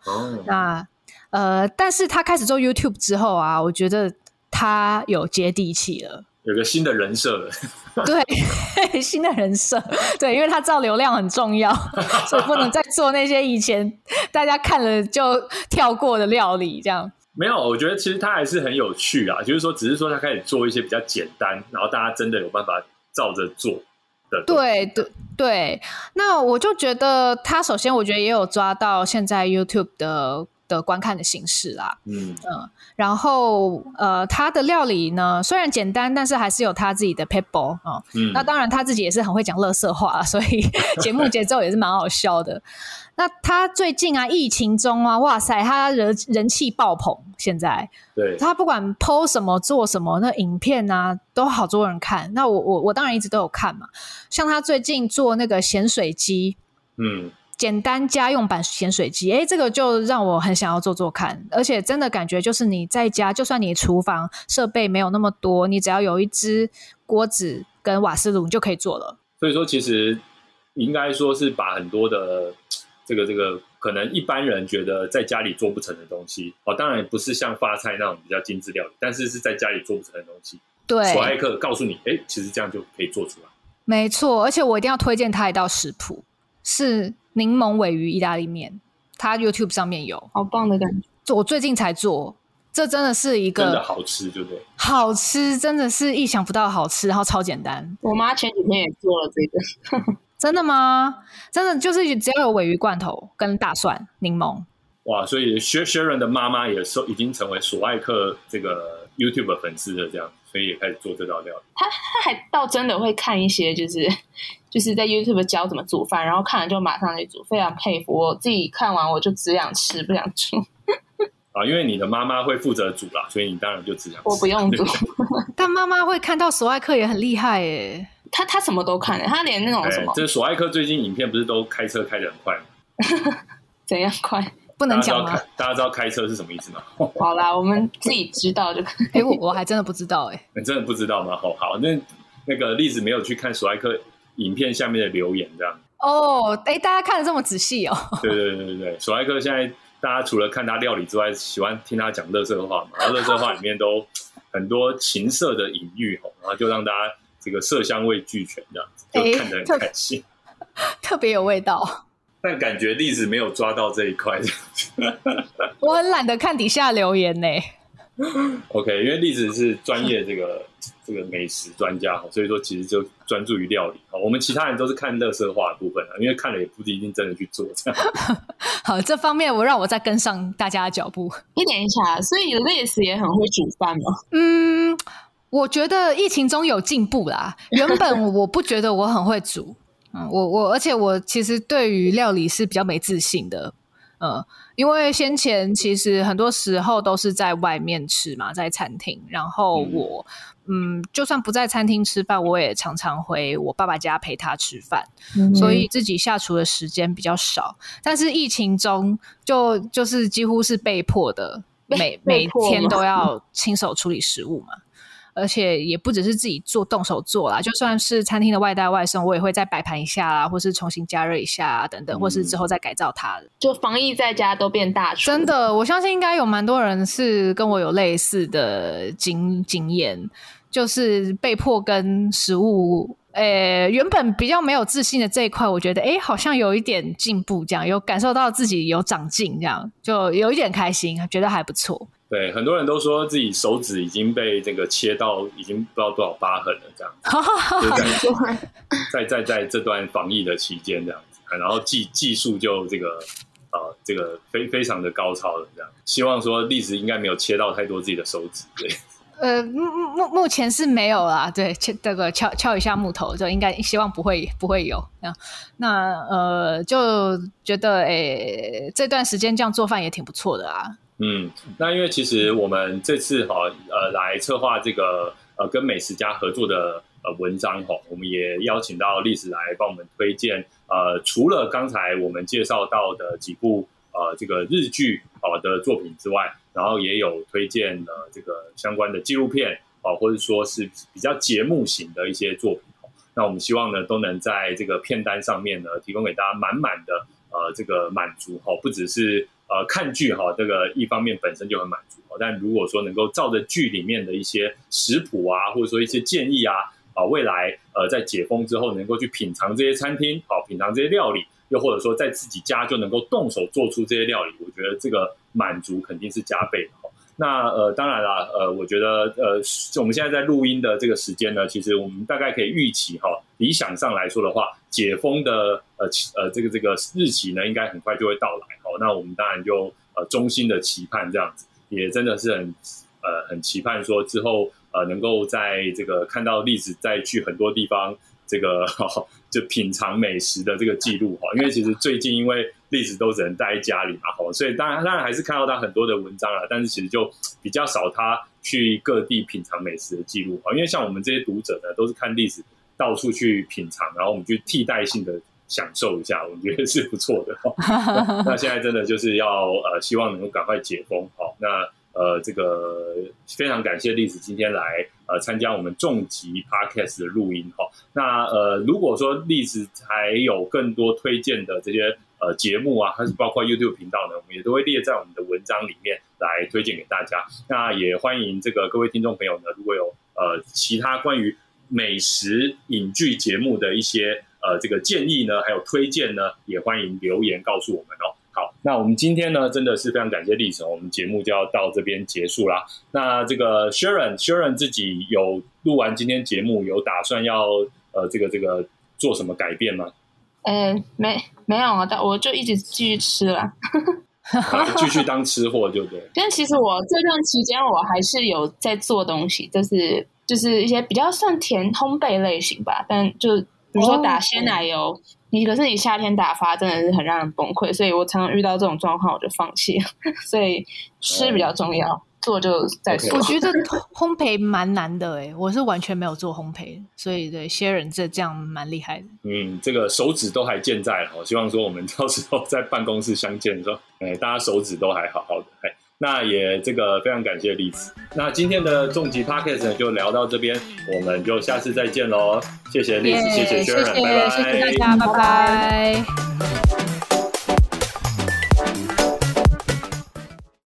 那呃，但是他开始做 YouTube 之后啊，我觉得他有接地气了，有个新的人设了。(laughs) 对，(laughs) 新的人设，对，因为他知道流量很重要，(laughs) 所以不能再做那些以前大家看了就跳过的料理，这样。没有，我觉得其实他还是很有趣啊。就是说，只是说他开始做一些比较简单，然后大家真的有办法照着做的。对对对，那我就觉得他首先，我觉得也有抓到现在 YouTube 的的观看的形式啦。嗯嗯，然后呃，他的料理呢虽然简单，但是还是有他自己的 people 啊。嗯，那当然他自己也是很会讲乐色话，所以 (laughs) 节目节奏也是蛮好笑的。那他最近啊，疫情中啊，哇塞，他人人气爆棚。现在，对他不管 PO 什么做什么，那影片啊都好多人看。那我我我当然一直都有看嘛。像他最近做那个咸水鸡，嗯，简单家用版咸水鸡，哎，这个就让我很想要做做看。而且真的感觉就是你在家，就算你厨房设备没有那么多，你只要有一只锅子跟瓦斯炉，你就可以做了。所以说，其实应该说是把很多的。这个这个可能一般人觉得在家里做不成的东西哦，当然不是像发菜那种比较精致料理，但是是在家里做不成的东西。对，索爱克告诉你，哎，其实这样就可以做出来。没错，而且我一定要推荐他一道食谱，是柠檬尾鱼意大利面，它 YouTube 上面有，好棒的感觉。我最近才做。这真的是一个真的好吃，对不对？好吃，真的是意想不到好吃，然后超简单。我妈前几天也做了这个，(laughs) 真的吗？真的就是只要有尾鱼罐头跟大蒜、柠檬。(laughs) 哇，所以薛薛仁的妈妈也是已经成为索爱克这个 YouTube 粉丝的这样，所以也开始做这道料理。他他还倒真的会看一些，就是就是在 YouTube 教怎么煮饭，然后看了就马上去煮，非常佩服。我自己看完我就只想吃，不想煮。(laughs) 啊，因为你的妈妈会负责煮啦，所以你当然就只想我不用煮。(laughs) 但妈妈会看到索爱克也很厉害耶，他他什么都看的，他连那种什么，这索爱克最近影片不是都开车开的很快吗？(laughs) 怎样快？不能讲吗？大家知道开车是什么意思吗？好啦，我们自己知道就可以。哎，我我还真的不知道哎，你真的不知道吗？好，好，那那个例子没有去看索爱克影片下面的留言这样。哦，哎，大家看的这么仔细哦。(laughs) 对对对对对，索爱克现在大家除了看他料理之外，喜欢听他讲乐色话嘛，然后乐色话里面都很多情色的隐喻哦，然后就让大家这个色香味俱全这样子，就看得很开心，特 (laughs) 别有味道。但感觉例子没有抓到这一块，(laughs) 我很懒得看底下留言呢。(laughs) OK，因为栗子是专业这个 (laughs) 这个美食专家所以说其实就专注于料理我们其他人都是看乐色化的部分啊，因为看了也不一定真的去做这样。(laughs) 好，这方面我让我再跟上大家的脚步。你等一下，所以栗子也很会煮饭吗？嗯，我觉得疫情中有进步啦。原本我不觉得我很会煮。嗯，我我而且我其实对于料理是比较没自信的，嗯，因为先前其实很多时候都是在外面吃嘛，在餐厅，然后我嗯，就算不在餐厅吃饭，我也常常回我爸爸家陪他吃饭，所以自己下厨的时间比较少。但是疫情中就就是几乎是被迫的，每每天都要亲手处理食物嘛。而且也不只是自己做动手做啦，就算是餐厅的外带外送，我也会再摆盘一下啊，或是重新加热一下啊，等等，或是之后再改造它。就防疫在家都变大厨，真的，我相信应该有蛮多人是跟我有类似的经经验，就是被迫跟食物，诶，原本比较没有自信的这一块，我觉得，诶，好像有一点进步，这样有感受到自己有长进，这样就有一点开心，觉得还不错。对，很多人都说自己手指已经被这个切到，已经不知道多少疤痕了，这样。(laughs) (laughs) 在在在这段防疫的期间，这样子，然后技技术就这个呃，这个非非常的高超了，这样。希望说历史应该没有切到太多自己的手指，对。(laughs) 呃，目目目前是没有啦，对，切这个敲敲一下木头，就应该希望不会不会有。那那呃，就觉得诶，这段时间这样做饭也挺不错的啊。嗯，那因为其实我们这次哈呃来策划这个呃跟美食家合作的呃文章哈，我们也邀请到历史来帮我们推荐呃除了刚才我们介绍到的几部呃这个日剧好的作品之外，然后也有推荐呃这个相关的纪录片啊，或者说是比较节目型的一些作品。那我们希望呢都能在这个片单上面呢提供给大家满满的呃这个满足哈，不只是。呃，看剧哈，这个一方面本身就很满足，但如果说能够照着剧里面的一些食谱啊，或者说一些建议啊，啊，未来呃在解封之后能够去品尝这些餐厅，好品尝这些料理，又或者说在自己家就能够动手做出这些料理，我觉得这个满足肯定是加倍的。那呃，当然了，呃，我觉得呃，我们现在在录音的这个时间呢，其实我们大概可以预期哈，理想上来说的话，解封的呃呃这个这个日期呢，应该很快就会到来。好，那我们当然就呃衷心的期盼这样子，也真的是很呃很期盼说之后呃能够在这个看到例子再去很多地方这个 (laughs) 就品尝美食的这个记录哈，因为其实最近因为。例子都只能待在家里嘛，哈，所以当然当然还是看到他很多的文章啊，但是其实就比较少他去各地品尝美食的记录哈，因为像我们这些读者呢，都是看历史到处去品尝，然后我们去替代性的享受一下，我觉得是不错的。(laughs) 那现在真的就是要呃，希望能够赶快解封，好，那呃，这个非常感谢历史今天来呃参加我们重疾 podcast 的录音哈，那呃，如果说历史还有更多推荐的这些。呃，节目啊，还是包括 YouTube 频道呢，我们也都会列在我们的文章里面来推荐给大家。那也欢迎这个各位听众朋友呢，如果有呃其他关于美食影剧节目的一些呃这个建议呢，还有推荐呢，也欢迎留言告诉我们哦。好，那。我们今天呢，真的是非常感谢历史，我们节目就要到这边结束啦。那这个 Sharon，Sharon 自己有录完今天节目，有打算要呃这个这个做什么改变吗？呃，没没有啊，但我就一直继续吃了，(laughs) 继续当吃货，对不对？但其实我这段期间我还是有在做东西，就是就是一些比较算甜烘焙类型吧，但就比如说打鲜奶油。你可是你夏天打发真的是很让人崩溃，所以我常常遇到这种状况我就放弃了。(laughs) 所以吃比较重要，做就再说。我觉得烘焙蛮难的哎，我是完全没有做烘焙，所以对些人这这样蛮厉害的。嗯，这个手指都还健在，我希望说我们到时候在办公室相见的时候，哎，大家手指都还好好的，哎。那也这个非常感谢栗子。那今天的重疾 podcast 呢就聊到这边，我们就下次再见喽。谢谢栗子，谢谢轩然，拜拜，谢谢大家，拜拜。